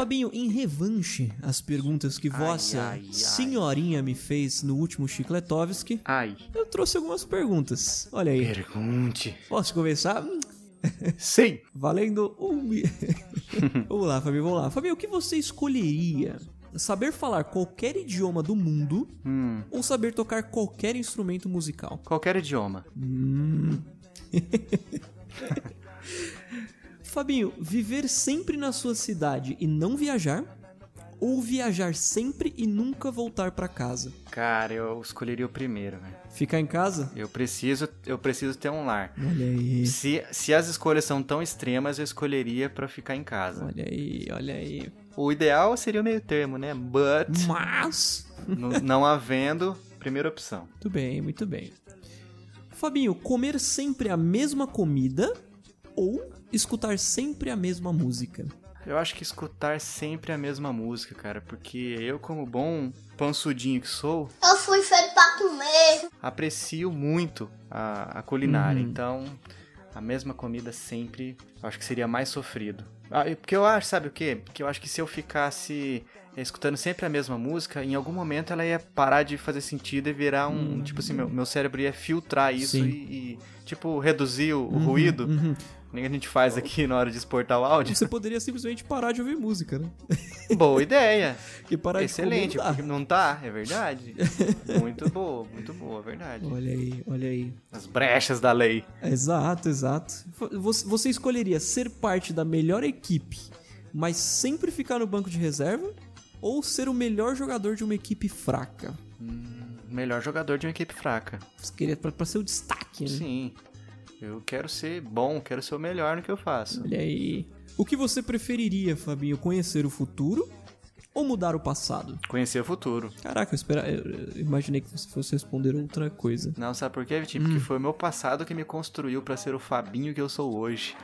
Fabinho, em revanche às perguntas que vossa ai, ai. senhorinha me fez no último Chicletovski, Ai. eu trouxe algumas perguntas. Olha aí. Pergunte. Posso começar? Hum, Sim. Valendo um. vamos lá, Fabinho, vamos lá. Fabinho, o que você escolheria? Saber falar qualquer idioma do mundo Hum, ou saber tocar qualquer instrumento musical? qualquer idioma. Fabinho, viver sempre na sua cidade e não viajar? Ou viajar sempre e nunca voltar pra casa? Cara, eu escolheria o primeiro, velho. Ficar em casa? Eu preciso, eu preciso ter um lar. Olha aí. Se, se as escolhas são tão extremas, eu escolheria pra ficar em casa. Olha aí, olha aí. O ideal seria o meio termo, né? But, Mas. não havendo, primeira opção. Muito bem, muito bem. Fabinho, comer sempre a mesma comida ou escutar sempre a mesma música? Eu acho que escutar sempre a mesma música, cara, porque eu, como bom pansudinho que sou, Eu fui feito pra comer. aprecio muito a, a culinária. Então, a mesma comida sempre, eu acho que seria mais sofrido. Ah, porque eu acho, sabe o quê? Porque eu acho que se eu ficasse eh, escutando sempre a mesma música, em algum momento ela ia parar de fazer sentido e virar um. Tipo assim, meu, meu cérebro ia filtrar isso e, e, tipo, reduzir o, o ruído. Uhum. Nem a gente faz aqui na hora de exportar o áudio. Você poderia simplesmente parar de ouvir música, né? Boa ideia. E parar Excelente, de porque não tá, é verdade. Muito boa, muito boa, é verdade. Olha aí, olha aí. As brechas da lei. Exato, exato. Você, escolheria ser parte da melhor equipe, mas sempre ficar no banco de reserva? Ou ser o melhor jogador de uma equipe fraca? Melhor jogador de uma equipe fraca. Você queria pra, pra ser o destaque, né? Sim. Eu quero ser bom, quero ser o melhor no que eu faço. Olha aí. O que você preferiria, Fabinho? Conhecer o futuro ou mudar o passado? Conhecer o futuro. Caraca, eu, espera... eu imaginei que você fosse responder outra coisa. Não, sabe por quê, Vitinho? Porque foi o meu passado que me construiu pra ser o Fabinho que eu sou hoje.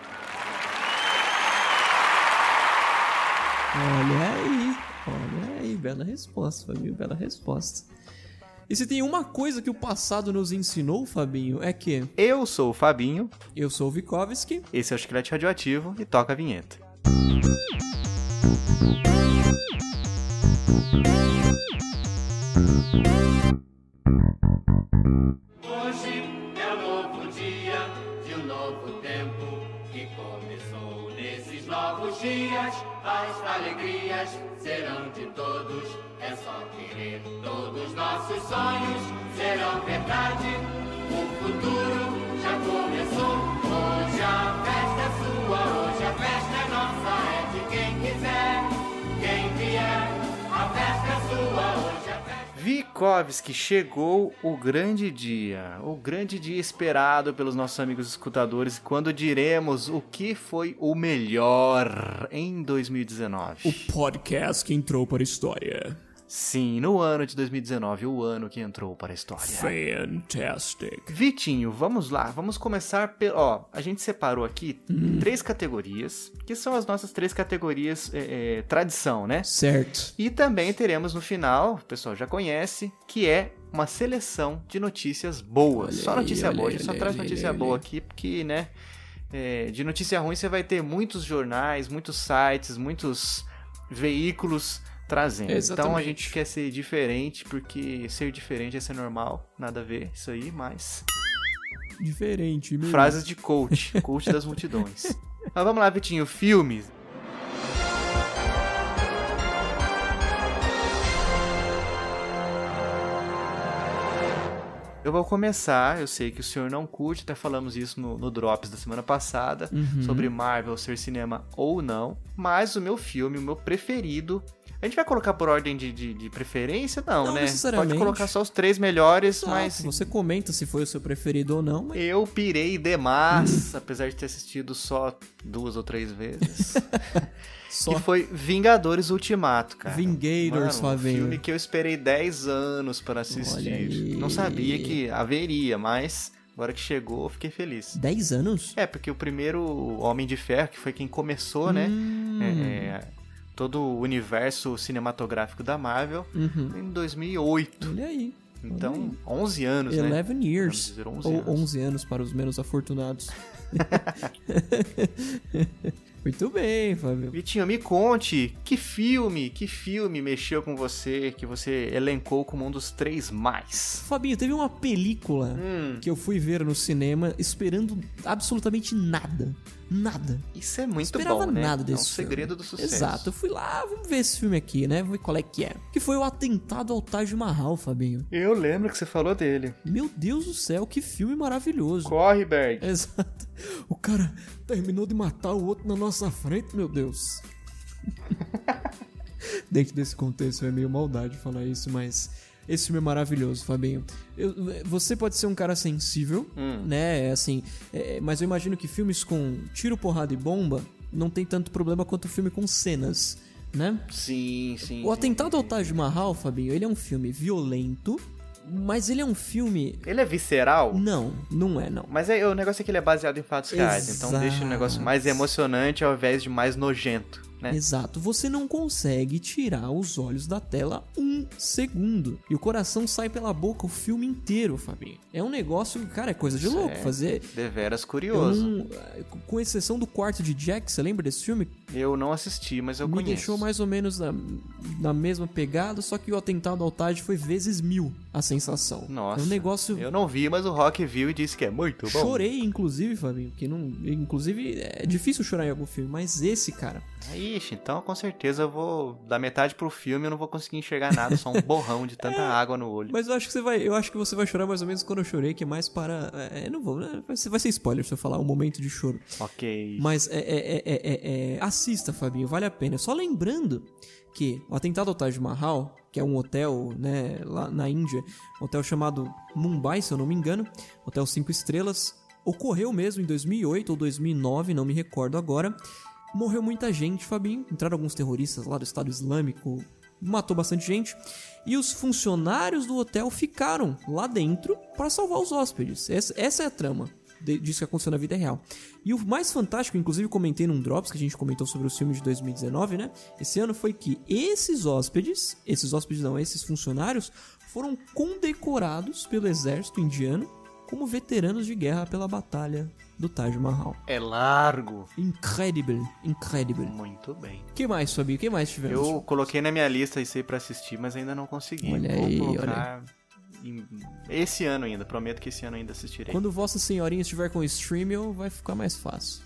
Olha aí, olha aí, bela resposta, Fabinho, bela resposta. E se tem uma coisa que o passado nos ensinou, Fabinho, é que Eu sou o Fabinho, eu sou o Vikovski, esse é o Chiclete Radioativo e toca a vinheta. Hoje é um novo dia de um novo tempo que começou nesses novos dias. As alegrias serão de todos, é só querer. Todos nossos sonhos serão verdade. O futuro já começou. Hoje a festa é sua, hoje a festa é nossa, é de quem quiser, quem vier. A festa é sua, hoje a festa. Vikovski, chegou o grande dia, o grande dia esperado pelos nossos amigos escutadores, quando diremos o que foi o melhor em 2019. o podcast que entrou para a história. Sim, no ano de 2019, o ano que entrou para a história. Fantastic. Vitinho, vamos lá, vamos começar pelo. Ó, a gente separou aqui três categorias, que são as nossas três categorias é, é, tradição, né? Certo. E também teremos no final, o pessoal já conhece, que é uma seleção de notícias boas. Olha só aí, notícia olha boa, a aí, gente só olha traz aí, notícia boa aí. aqui, porque, né? é, de notícia ruim você vai ter muitos jornais, muitos sites, muitos veículos trazendo. Então a Exatamente. gente quer ser diferente, porque ser diferente é ser normal, nada a ver isso aí, mas. Diferente, meu. Frases de coach, coach das multidões. Mas vamos lá, Vitinho, filmes. Eu vou começar, eu sei que o senhor não curte, até falamos isso no, no Drops da semana passada, Uhum. sobre Marvel ser cinema ou não, mas o meu filme, o meu preferido. A gente vai colocar por ordem de, de, de preferência? Não, Não né? necessariamente. Pode colocar só os três melhores, Exato, mas Você comenta se foi o seu preferido ou não, mas eu pirei demais, apesar de ter assistido só duas ou três vezes. só que foi Vingadores Ultimato, cara. Vingadors, Mano, um filme que eu esperei 10 anos para assistir. Não sabia que haveria, mas agora que chegou, eu fiquei feliz. 10 anos? É, porque o primeiro Homem de Ferro, que foi quem começou, né? Hum. é, é, todo o universo cinematográfico da Marvel, Uhum. em 2008. Olha aí. Então, 11 anos, né? 11 years. Vamos dizer 11 Ou anos. 11 anos para os menos afortunados. Muito bem, Fábio. Vitinho, me conte, que filme, que filme mexeu com você, que você elencou como um dos três mais? Fabinho, teve uma película Hum, que eu fui ver no cinema esperando absolutamente nada. Nada. isso é muito esperava bom, né? nada é um desse segredo filme. do sucesso. Exato. Eu fui lá, vamos ver esse filme aqui, né? Vamos ver qual é que é. Que foi o Atentado ao Taj Mahal, Fabinho. Eu lembro que você falou dele. Meu Deus do céu, que filme maravilhoso. Corre, Berg. Exato. O cara terminou de matar o outro na nossa frente, meu Deus. Dentro desse contexto é meio maldade falar isso, mas esse filme é maravilhoso, Fabinho. Eu- você pode ser um cara sensível, Hum. né? Assim, é, mas eu imagino que filmes com tiro, porrada e bomba não tem tanto problema quanto filme com cenas, né? Sim, sim. O Atentado ao Taj Mahal, Fabinho, ele é um filme violento, mas ele é um filme. Ele é visceral? Não, não é, não. Mas é, o negócio é que ele é baseado em fatos reais, então deixa o negócio mais Exato. emocionante ao invés de mais nojento, né? Exato, você não consegue tirar os olhos da tela um segundo. E o coração sai pela boca o filme inteiro, Fabinho. É um negócio, cara, é coisa de louco Certo. fazer. Deveras curioso. não- com exceção do quarto de Jack, você lembra desse filme? Eu não assisti, mas eu Me conheço. deixou mais ou menos na, na mesma pegada, só que o atentado ao Taj foi vezes mil a sensação. Nossa. É um negócio. Eu não vi, mas o Rock viu e disse que é muito bom. Chorei, inclusive, Fabinho, que não. Inclusive, é difícil chorar em algum filme, mas esse, cara. Ixi, então com certeza eu vou dar metade pro filme eu não vou conseguir enxergar nada, só um borrão de tanta água no olho. Mas eu acho que você vai. Eu acho que você vai chorar mais ou menos quando eu chorei, que é mais para. É, eu não vou. né? Vai ser, vai ser spoiler se eu falar o momento de choro. Ok. Mas é, é, é, é, é- é- assista, Fabinho, vale a pena. Só lembrando que o atentado ao Taj Mahal, que é um hotel, né, lá na Índia, um hotel chamado Mumbai, se eu não me engano, hotel 5 estrelas, ocorreu mesmo em 2008 ou 2009, não me recordo agora. Morreu muita gente, Fabinho. Entraram alguns terroristas lá do Estado Islâmico, matou bastante gente. E os funcionários do hotel ficaram lá dentro para salvar os hóspedes. Essa, essa é a trama disso que aconteceu na vida real. E o mais fantástico, inclusive comentei num Drops que a gente comentou sobre os filmes de 2019, né? Esse ano foi que esses hóspedes, esses hóspedes não, esses funcionários, foram condecorados pelo exército indiano como veteranos de guerra pela batalha do Taj Mahal. É largo. Incredible, incredible. Muito bem. O que mais, Fabi? O que mais tivemos? Eu coloquei na minha lista isso aí pra assistir, mas ainda não consegui. Olha Vou aí, colocar em- esse ano ainda. Prometo que esse ano ainda assistirei. Quando Vossa Senhorinha estiver com o Streamio, vai ficar mais fácil.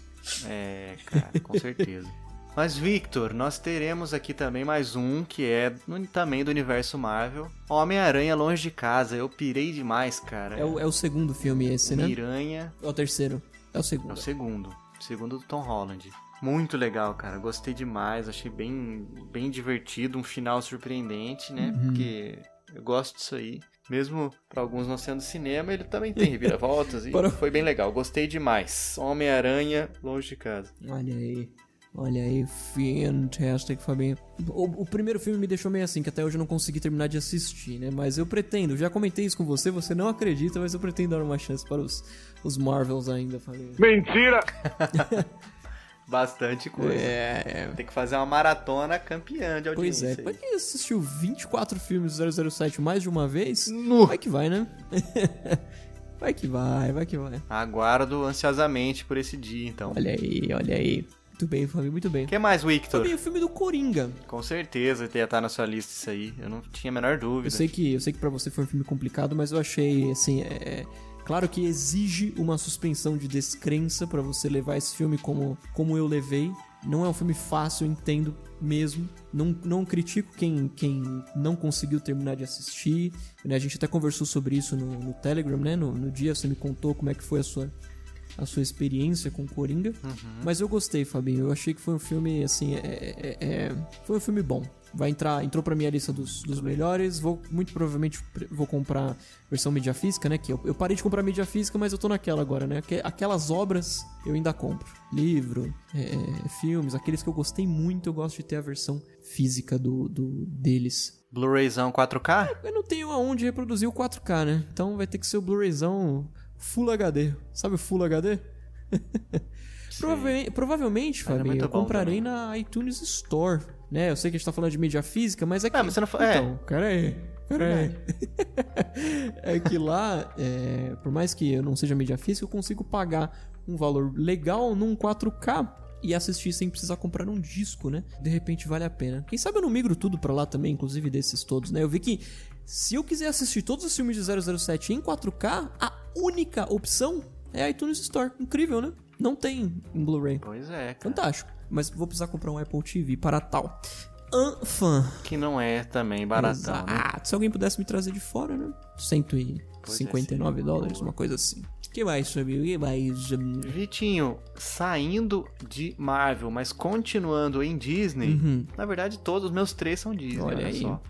É, cara, com certeza. Mas, Victor, nós teremos aqui também mais um que é também do universo Marvel. Homem-Aranha Longe de Casa. Eu pirei demais, cara. É o, é o segundo filme esse, né? Miranha É o terceiro. É o é segundo. o segundo. Segundo do Tom Holland. Muito legal, cara. Gostei demais. Achei bem, bem divertido. Um final surpreendente, né? Uhum. Porque eu gosto disso aí. Mesmo pra alguns não sendo cinema, ele também tem reviravoltas e Para- foi bem legal. Gostei demais. Homem-Aranha Longe de Casa. Olha aí. Olha aí, fantastic, Fabinho. O, o primeiro filme me deixou meio assim, que até hoje eu não consegui terminar de assistir, né? Mas eu pretendo, já comentei isso com você, você não acredita, mas eu pretendo dar uma chance para os, os Marvels ainda, Fabinho. Bastante coisa. É, Tem que fazer uma maratona campeã de Pois é, audiência. quem assistiu 24 filmes do 007 mais de uma vez, Nu. vai que vai, né? vai que vai, vai que vai. Aguardo ansiosamente por esse dia, então. Olha aí, olha aí. Muito bem, Fabinho, muito bem. O que mais, Victor? Fabinho, o filme do Coringa. Com certeza ia estar na sua lista isso aí. Eu não tinha a menor dúvida. Eu sei que, eu sei que para você foi um filme complicado, mas eu achei, assim, é, é- claro que exige uma suspensão de descrença pra você levar esse filme como, como eu levei. Não é um filme fácil, eu entendo mesmo. Não, não critico quem, quem não conseguiu terminar de assistir. né? A gente até conversou sobre isso no, no Telegram, né? No, no dia você me contou como é que foi a sua, a sua experiência com Coringa. Mas eu gostei, Fabinho. Eu achei que foi um filme, assim, é, é- é- foi um filme bom. Vai entrar, entrou pra minha lista dos, dos melhores. Vou, muito provavelmente, vou comprar versão mídia física, né? Que eu, eu parei de comprar mídia física, mas eu tô naquela agora, né? Aque- Aquelas obras eu ainda compro. Livro, é, filmes, aqueles que eu gostei muito, eu gosto de ter a versão física do, do deles. Blu-rayzão 4K? Eu não tenho aonde reproduzir o 4K, né? Então vai ter que ser o Blu-rayzão Full HD. Sabe o Full HD? Provavelmente, provavelmente é Fabinho, eu comprarei também. na iTunes Store. Né? Eu sei que a gente tá falando de mídia física, mas é que. Não, mas você não fa- é. Então, pera aí. Pera aí. é que lá, é, por mais que eu não seja mídia física, eu consigo pagar um valor legal num 4K e assistir sem precisar comprar um disco, né? De repente vale a pena. Quem sabe eu não migro tudo pra lá também, inclusive desses todos, né? Eu vi que se eu quiser assistir todos os filmes de 007 em 4K, a única opção é a iTunes Store. Incrível, né? Não tem em Blu-ray. Pois é, cara. Fantástico. Mas vou precisar comprar um Apple TV para tal. Anfan. Que não é também baratão, né? Exato. Se alguém pudesse me trazer de fora, né? 159 Pois é, dólares, uma coisa assim. que mais, Fabio? que mais? Vitinho, saindo de Marvel, mas continuando em Disney, Uhum. na verdade todos os meus três são Disney, Olha olha, aí. só.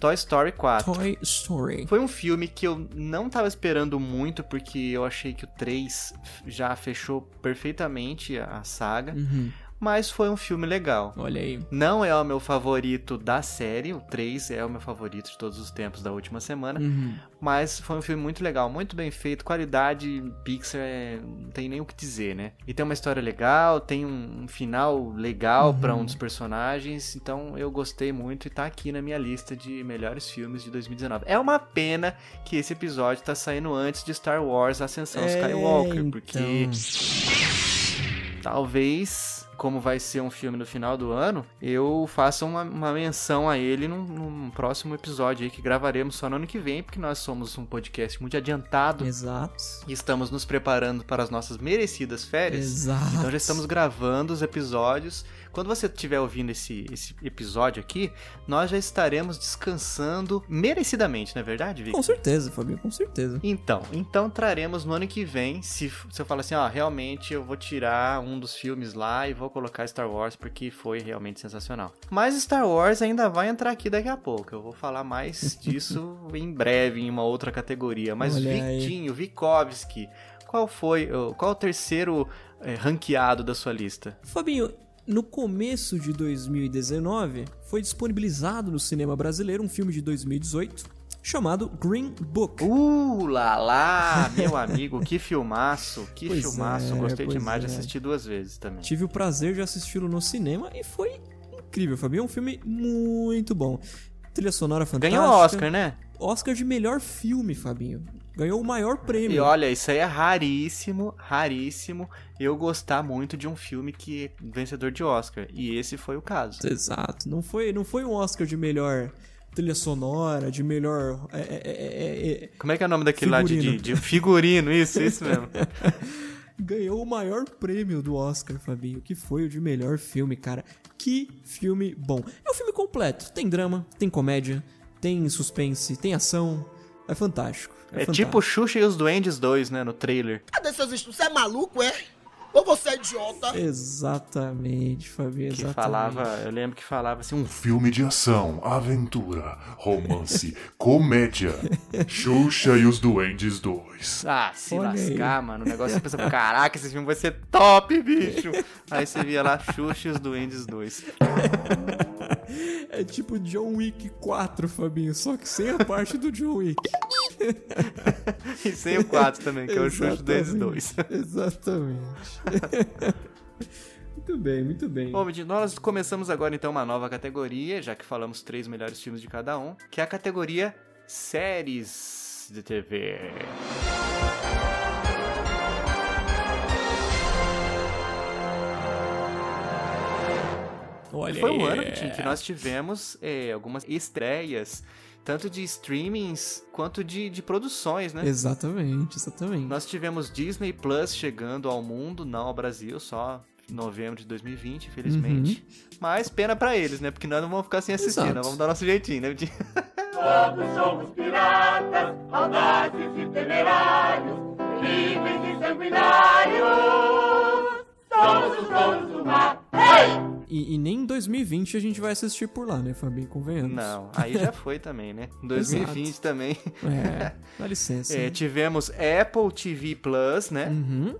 Toy Story 4. Toy Story. Foi um filme que eu não tava esperando muito, porque eu achei que o 3 já fechou perfeitamente a saga, Uhum. Mas foi um filme legal. Olha aí. Não é o meu favorito da série, o 3 é o meu favorito de todos os tempos da última semana, Uhum. mas foi um filme muito legal, muito bem feito, qualidade Pixar, é, não tem nem o que dizer, né? E tem uma história legal, tem um, final legal pra um dos personagens, então eu gostei muito e tá aqui na minha lista de melhores filmes de 2019. É uma pena que esse episódio tá saindo antes de Star Wars Ascensão É, Skywalker, porque então. talvez, como vai ser um filme no final do ano, eu faça uma, uma menção a ele num, num próximo episódio aí que gravaremos só no ano que vem, porque nós somos um podcast muito adiantado Exato. e estamos nos preparando para as nossas merecidas férias. Exato. Então já estamos gravando os episódios. Quando você estiver ouvindo esse, esse episódio aqui, nós já estaremos descansando merecidamente, não é verdade, Vic? Com certeza, Fabio, com certeza. Então, então traremos no ano que vem, se, se eu falar assim, ó, realmente eu vou tirar um dos filmes lá e vou colocar Star Wars porque foi realmente sensacional. Mas Star Wars ainda vai entrar aqui daqui a pouco, eu vou falar mais disso em breve em uma outra categoria. Mas Olha aí. Victinho, Vikovski, qual foi, qual o terceiro eh, ranqueado da sua lista? Fabinho, no começo de 2019, foi disponibilizado no cinema brasileiro um filme de 2018 chamado Green Book. Uh, lá lá, meu amigo, que filmaço, que Pois filmaço, é, gostei demais de é. assistir duas vezes também. Tive o prazer de assisti-lo no cinema e foi incrível, Fabinho. É um filme muito bom. Trilha sonora fantástica. Ganhou Oscar, né? Oscar de melhor filme, Fabinho. Ganhou o maior prêmio. E olha, isso aí é raríssimo, raríssimo eu gostar muito de um filme que é vencedor de Oscar. E esse foi o caso. Exato. Não foi, não foi um Oscar de melhor trilha sonora, de melhor. é, é, é, é, é, Como é que é o nome daquele lá de, Figurino. de, de figurino? Isso, isso mesmo. ganhou o maior prêmio do Oscar, Fabinho, que foi o de melhor filme, cara. Que filme bom. É um filme completo. Tem drama, tem comédia, tem suspense, tem ação. É fantástico. É, É fantástico. tipo Xuxa e os Duendes 2, né? No trailer. Cadê seus estudos? Você é maluco, é? Ou você é idiota? Exatamente, Fabinho, Que exatamente. falava, eu lembro que falava assim, um Filme de ação, aventura, romance, comédia. Xuxa e os Duendes 2. Ah, se Olha aí. lascar, mano. O negócio você pensa, caraca, esse filme vai ser top, bicho. Aí você via lá Xuxa e os Duendes 2. É tipo John Wick 4, Fabinho, só que sem a parte do John Wick. E sem o 4 também, que é o Xuxa e 2. Exatamente. muito bem, muito bem. Bom, nós começamos agora então uma nova categoria, já que falamos três melhores filmes de cada um, que é a categoria séries de TV. Olha Foi um ano que nós tivemos é, algumas estreias, tanto de streamings quanto de, de produções, né? Exatamente, exatamente. Nós tivemos Disney Plus chegando ao mundo, não ao Brasil, só em novembro de 2020, infelizmente. Mas pena pra eles, né? Porque nós não vamos ficar sem assistir, Exato. nós vamos dar nosso jeitinho, né, Vitinho? Todos somos piratas, audazes e temerários, livres e sanguinários. Somos os donos do mar. Hey! E, e nem em 2020 a gente vai assistir por lá, né, Fabinho? Convenhamos. Não, aí já foi também, né? Em 2020 Exato. também. É, dá licença. É, né? tivemos Apple TV Plus, né? Uhum.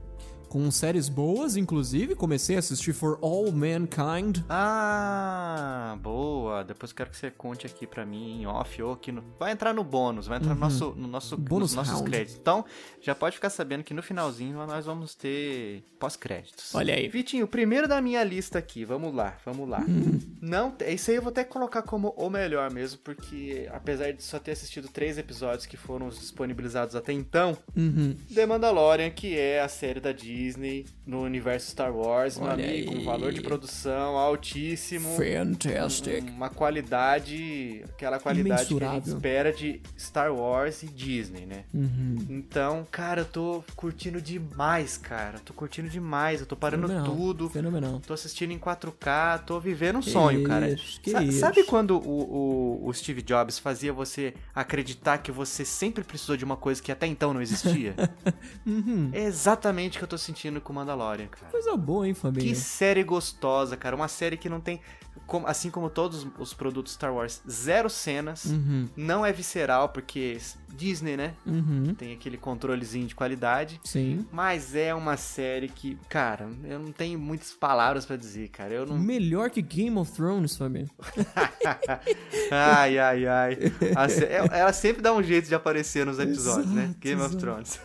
Com séries boas, inclusive. Comecei a assistir For All Mankind. Ah, boa. Depois quero que você conte aqui pra mim em off ou aqui no... Vai entrar no bônus, vai entrar no nosso, no nosso, Uhum. Bônus nos nossos créditos. Então, já pode ficar sabendo que no finalzinho nós vamos ter pós-créditos. Olha aí. Vitinho, o primeiro da minha lista aqui, vamos lá, vamos lá. Hum. Não, isso aí eu vou até colocar como o melhor mesmo, porque apesar de só ter assistido três episódios que foram disponibilizados até então, Uhum. The Mandalorian, que é a série da Disney Disney no universo Star Wars, meu Olha amigo. aí. Um valor de produção altíssimo. Fantastic. Uma qualidade, aquela qualidade que a gente espera de Star Wars e Disney, né? Uhum. Então, cara, eu tô curtindo demais, cara. Tô curtindo demais. Eu tô parando Fenomenal, tudo. Fenomenal. Tô assistindo em 4K, tô vivendo um sonho, cara. isso, que Sa- isso. Sabe quando o, o, o Steve Jobs fazia você acreditar que você sempre precisou de uma coisa que até então não existia? Uhum. É exatamente o que eu tô sentindo com Mandalorian, cara. Coisa boa, hein, Fabinho? Que série gostosa, cara. Uma série que não tem, como- assim como todos os produtos Star Wars, zero cenas. Uhum. Não é visceral, porque Disney, né? Uhum. Tem aquele controlezinho de qualidade. Sim. Mas é uma série que, cara, eu não tenho muitas palavras pra dizer, cara. Eu não. Melhor que Game of Thrones, Fabinho. ai, ai, ai. A sé- ela- sempre dá um jeito de aparecer nos episódios, né? Exato, Game of exato. Thrones.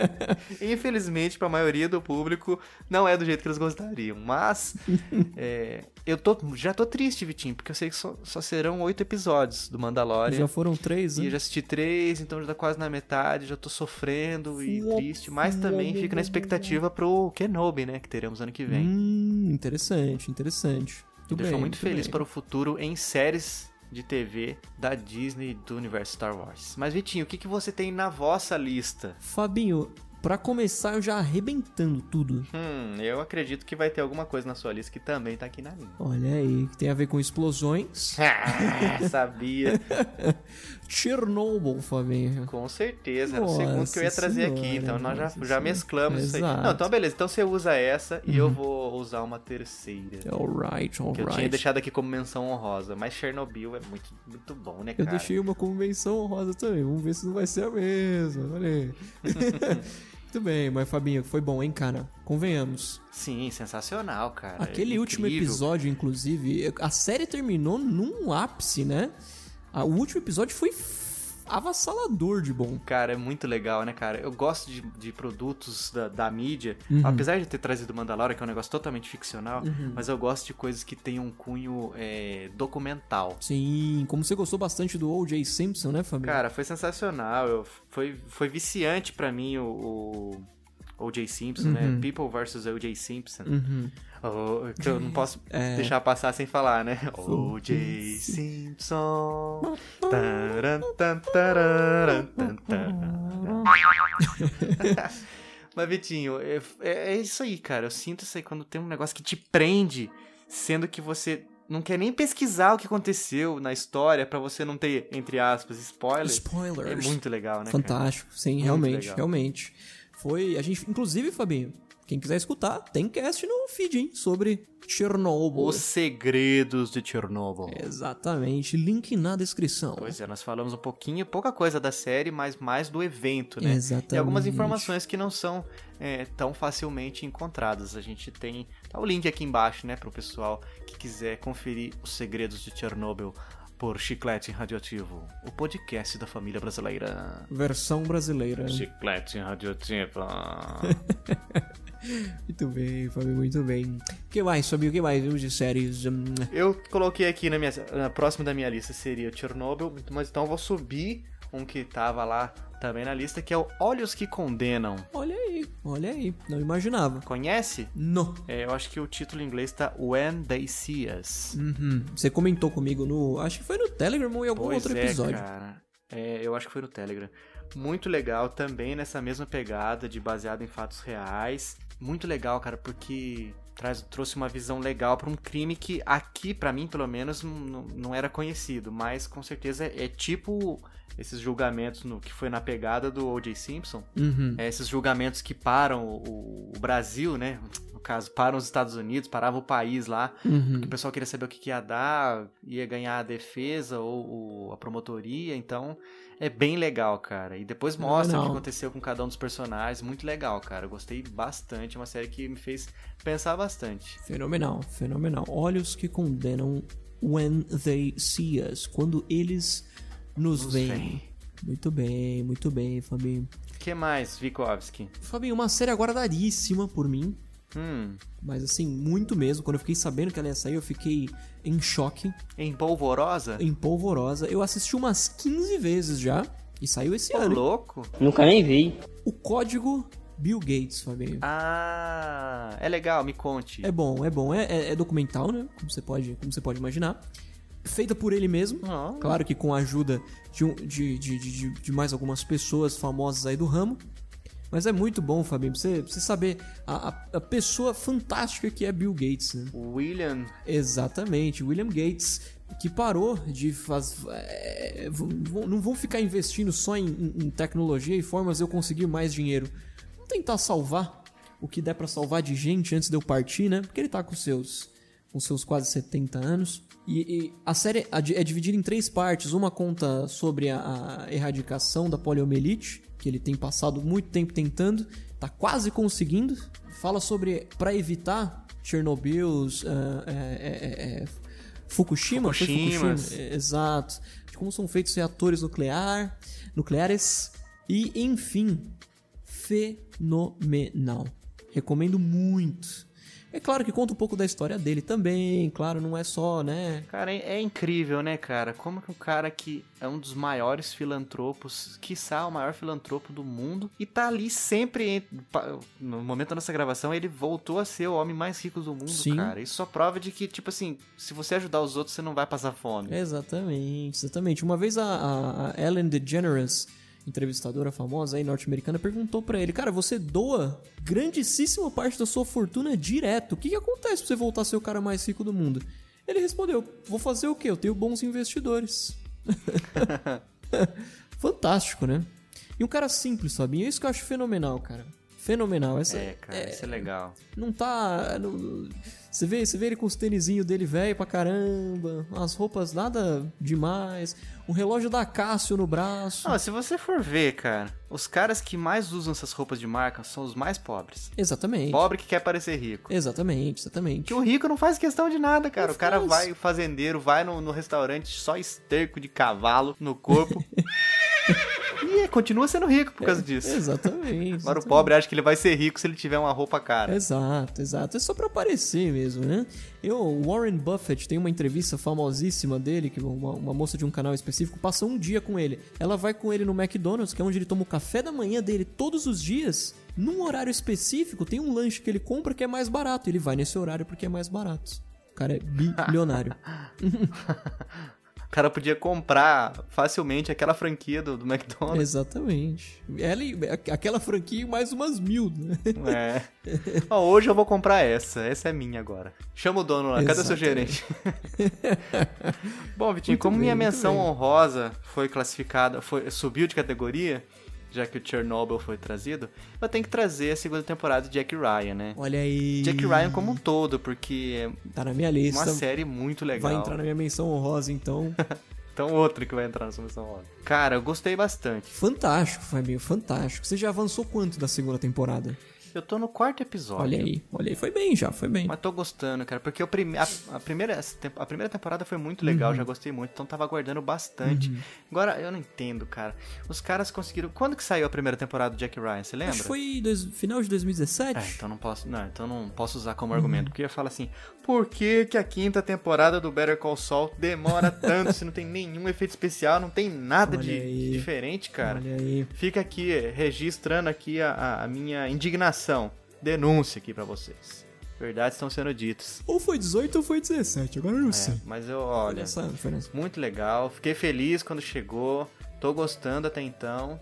Infelizmente, pra maioria do público, não é do jeito que eles gostariam. Mas, é, eu tô, já tô triste, Vitinho, porque eu sei que só, só serão oito episódios do Mandalorian. Já foram três, E né? eu já assisti três, então já tá quase na metade, já tô sofrendo e triste. Mas também fuop, fico na expectativa pro Kenobi, né? Que teremos ano que vem. Hum, interessante, interessante. Tudo deixou bem, muito feliz bem. para o futuro em séries de TV da Disney e do universo Star Wars. Mas Vitinho, o que, que você tem na vossa lista? Fabinho, pra começar, eu já arrebentando tudo. Hum, eu acredito que vai ter alguma coisa na sua lista que também tá aqui na minha. Olha aí, que tem a ver com explosões. Ah, sabia. Chernobyl, Fabinho. Com certeza. Era o segundo que eu ia trazer aqui. senhora, Então nós já, já mesclamos isso aí. Exato. Uhum. Não, então beleza. Então você usa essa e eu vou usar uma terceira. Alright, Que eu tinha alright. deixado aqui como menção honrosa. Mas Chernobyl é muito, muito bom, né, Eu cara? deixei uma convenção honrosa também. Vamos ver se não vai ser a mesma. Olha aí. Muito bem, mas Fabinho, foi bom, hein, cara? Convenhamos. Sim, sensacional, cara. Aquele É último episódio, inclusive, a série terminou num ápice, né? O último episódio foi avassalador de bom. Cara, é muito legal, né, cara? Eu gosto de, de produtos da, da mídia, apesar de ter trazido Mandalorian, que é um negócio totalmente ficcional, mas eu gosto de coisas que têm um cunho é, documental. Sim, como você gostou bastante do O.J. Simpson, né, Fabinho? Cara, foi sensacional. Eu, foi, foi viciante pra mim o, o O.J. Simpson, né? People vs. O.J. Simpson. Uhum. Oh, que eu não posso deixar passar sem falar, né? O.J. Simpson. Taran, tan, tararan. Mas, Vitinho, é, é- é isso aí, cara. Eu sinto isso aí quando tem um negócio que te prende, sendo que você não quer nem pesquisar o que aconteceu na história pra você não ter, entre aspas, spoilers. Spoilers. É muito legal, né? cara? Fantástico, sim, Muito realmente, legal. realmente. Foi, a gente, inclusive, Fabinho, quem quiser escutar, tem cast no feed, hein, sobre Chernobyl. Os segredos de Chernobyl. Exatamente, link na descrição. Pois é, nós falamos um pouquinho, pouca coisa da série, mas mais do evento, né? Exatamente. E algumas informações que não são é, tão facilmente encontradas. A gente tem tá o link aqui embaixo, né, pro pessoal que quiser conferir os segredos de Chernobyl por Chiclete Radioativo, o podcast da família brasileira. Versão brasileira. Chiclete Radioativo. Muito bem, Fabinho, muito bem. O que mais, Fabinho? O que mais vimos de séries? Hum, Eu coloquei aqui na minha na próxima da minha lista seria o Chernobyl, mas então eu vou subir um que tava lá também na lista, que é o Olhos que Condenam. olha aí, olha aí. Não imaginava. Conhece? Não. É, eu acho que o título em inglês tá When They See Us. Uhum. Você comentou comigo no. Acho que foi no Telegram ou em algum Pois outro é, episódio. cara. É, eu acho que foi no Telegram. Muito legal, também nessa mesma pegada de baseado em fatos reais. Muito legal, cara, porque traz, trouxe uma visão legal pra um crime que aqui, pra mim, pelo menos, não era conhecido. Mas com certeza é, é tipo esses julgamentos no, que foi na pegada do O.J. Simpson. Uhum. É, esses julgamentos que param o, o Brasil, né? No caso, param os Estados Unidos, parava o país lá. Uhum. Porque o pessoal queria saber o que, que ia dar, ia ganhar a defesa ou, ou a promotoria, então é bem legal, cara. E depois mostra o que aconteceu com cada um dos personagens, muito legal, cara. Eu gostei bastante, é uma série que me fez pensar bastante. Fenomenal, fenomenal. Olhos que condenam when they see us. Quando eles nos, Nos veem. veem. Muito bem, muito bem, Fabinho. O que mais, Vikovski? Fabinho, uma série aguardadíssima por mim. Hum, Mas assim, muito mesmo. Quando eu fiquei sabendo que ela ia sair, eu fiquei em choque, em Polvorosa? em polvorosa. Eu assisti umas 15 vezes já. E saiu esse Ô, ano. hein? louco? Nunca nem vi. O Código Bill Gates, Fabinho. Ah, é legal, me conte. É bom, é bom. É, é- é documental, né? Como você pode, como você pode imaginar. Feita por ele mesmo. Ah. Claro que com a ajuda de, um- de, de, de, de- de mais algumas pessoas famosas aí do ramo. Mas é muito bom, Fabinho, pra você, pra você saber a, a- pessoa fantástica que é Bill Gates, né? William. Exatamente, William Gates, que parou de fazer. não vão ficar investindo só em, em- em tecnologia e formas de eu conseguir mais dinheiro. Vamos tentar salvar o que der pra salvar de gente antes de eu partir, né? Porque ele tá com seus, com seus quase 70 anos. E, e a série é é dividida em três partes. Uma conta sobre a, a erradicação da poliomielite, que ele tem passado muito tempo tentando, tá quase conseguindo. Fala sobre para evitar Chernobyl, ah, é, é, é, Fukushima. Fukushima, é, exato, de como são feitos reatores nuclear, nucleares e enfim, fenomenal. Recomendo muito. É claro que conta um pouco da história dele também, claro, não é só, né? Cara, é, é incrível, né, cara? Como que um cara que é um dos maiores filantropos, quiçá o maior filantropo do mundo, e tá ali sempre. No momento da nossa gravação, ele voltou a ser o homem mais rico do mundo, Sim. cara. Isso só prova de que, tipo assim, se você ajudar os outros, você não vai passar fome. Exatamente, exatamente. Uma vez a, a- a Ellen DeGeneres, entrevistadora famosa aí norte-americana, perguntou pra ele: Cara, você doa grandíssima parte da sua fortuna direto. O que, que acontece pra você voltar a ser o cara mais rico do mundo? Ele respondeu: Vou fazer o quê? Eu tenho bons investidores. Fantástico, né? E um cara simples, Fabinho. É isso que eu acho fenomenal, cara. Fenomenal. Essa, É, cara, isso é legal. não tá. não- você, vê, você vê ele com os tênisinhos dele velho pra caramba, as roupas nada demais, um relógio da Cássio no braço. Não, se você for ver, cara, os caras que mais usam essas roupas de marca são os mais pobres. Exatamente. Pobre que quer parecer rico. Exatamente, exatamente. Que o rico não faz questão de nada, cara. Não o cara faz. vai, o fazendeiro, vai no, no restaurante só esterco de cavalo no corpo. é, continua sendo rico por causa disso. Exatamente. Agora o exatamente. pobre acha que ele vai ser rico se ele tiver uma roupa cara. Exato, exato. É só pra aparecer mesmo, né? Eu, o Warren Buffett tem uma entrevista famosíssima dele, que uma, uma moça de um canal específico passa um dia com ele. Ela vai com ele no McDonald's, que é onde ele toma o café da manhã dele todos os dias. Num horário específico, tem um lanche que ele compra que é mais barato. Ele vai nesse horário porque é mais barato. O cara é bilionário. O cara podia comprar facilmente aquela franquia do, do McDonald's. Exatamente. Ela, e- aquela franquia e mais umas mil, né? É. Ó, hoje eu vou comprar essa. Essa é minha agora. Chama o dono lá. Cadê o seu gerente? Bom, Vitinho, Muito como bem, minha menção honrosa foi classificada, foi, subiu de categoria, já que o Chernobyl foi trazido, eu tenho que trazer a segunda temporada de Jack Ryan, né? Olha aí. Jack Ryan como um todo, porque Tá na minha é lista. uma série muito legal. Vai entrar na minha menção honrosa, então. Então outro que vai entrar na sua menção honrosa. Cara, eu gostei bastante. Fantástico, Fabinho, fantástico. Você já avançou quanto da segunda temporada? Eu tô no quarto episódio. Olha aí, olha aí. Foi bem já, foi bem. Mas tô gostando, cara, porque o prime a, a primeira, a primeira temporada foi muito legal, Uhum. já gostei muito, então tava aguardando bastante. Agora, eu não entendo, cara. Os caras conseguiram. Quando que saiu a primeira temporada do Jack Ryan? Você lembra? Acho que foi dois- final de 2017. É, então não posso, não, então não posso usar como Uhum. argumento, porque eu ia falar assim, por que, que a quinta temporada do Better Call Saul demora tanto se não tem nenhum efeito especial, não tem nada Olha de aí. diferente, cara? Fica aqui, eh, registrando aqui a, a- minha indignação, denúncia aqui pra vocês. Verdades estão sendo ditas. Ou foi 18 ou foi 17, agora eu não sei. É, mas eu, olha, diferença. muito legal, fiquei feliz quando chegou, tô gostando até então.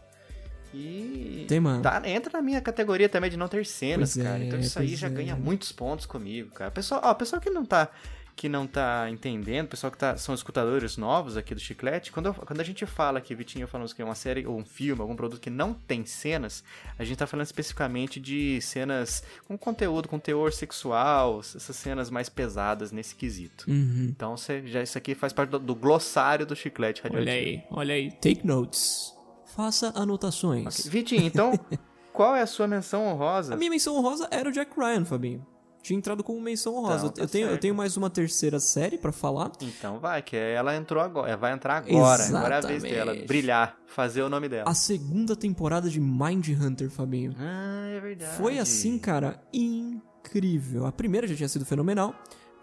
E Tem, mano. tá, entra na minha categoria também de não ter cenas, Pois cara. é, então isso aí já é. ganha muitos pontos comigo, cara. Pessoal, ó, pessoal que não tá que não tá entendendo, pessoal que tá, são escutadores novos aqui do Chiclete, quando, eu- quando a gente fala aqui, Vitinho falando que é uma série ou um filme, algum produto que não tem cenas, a gente tá falando especificamente de cenas com conteúdo, com teor sexual, essas cenas mais pesadas nesse quesito. Uhum. Então você já isso aqui faz parte do, do glossário do chiclete radioativo. Olha aí, olha aí. Take notes. Faça anotações. Ok. Vitinho, então qual é a sua menção honrosa? A minha menção honrosa era o Jack Ryan, Fabinho. Tinha entrado como menção honrosa. Então, tá eu, tenho, eu tenho mais uma terceira série pra falar. Então vai, que ela entrou agora, vai entrar agora. Agora é a vez Exatamente. dela brilhar, fazer o nome dela. A segunda temporada de Mind Hunter, Fabinho. Ah, é verdade. Foi assim, cara, incrível. A primeira já tinha sido fenomenal.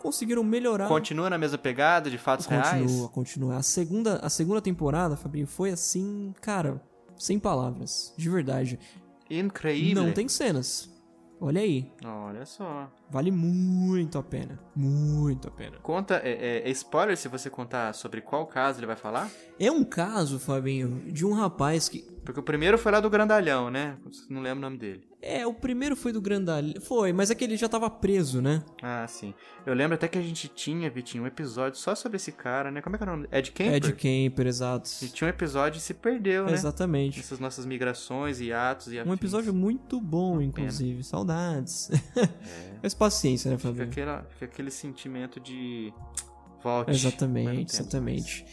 Conseguiram melhorar. Continua na mesma pegada de fatos Continua, reais? continua. A segunda, a segunda temporada, Fabinho, foi assim, cara, sem palavras, de verdade. Increíble. Não tem cenas. Olha aí. Olha só. Vale muito a pena. Muito a pena. Conta, é, é- é spoiler se você contar sobre qual caso ele vai falar? É um caso, Fabinho, de um rapaz que. Porque o primeiro foi lá do Grandalhão, né? Não lembro o nome dele. É, o primeiro foi do Grandalhão. Foi, mas é que ele já tava preso, né? Ah, sim. Eu lembro até que a gente tinha, Vitinho, um episódio só sobre esse cara, né? Como é que era o nome? Ed Kemper? Ed Kemper, exato. E tinha um episódio e se perdeu, né? Exatamente. Essas nossas migrações e atos e Um afins. episódio muito bom, inclusive. Saudades. Mas paciência, né, Fica, Fabinho? aquela, fica aquele sentimento de... Volte. Exatamente, exatamente.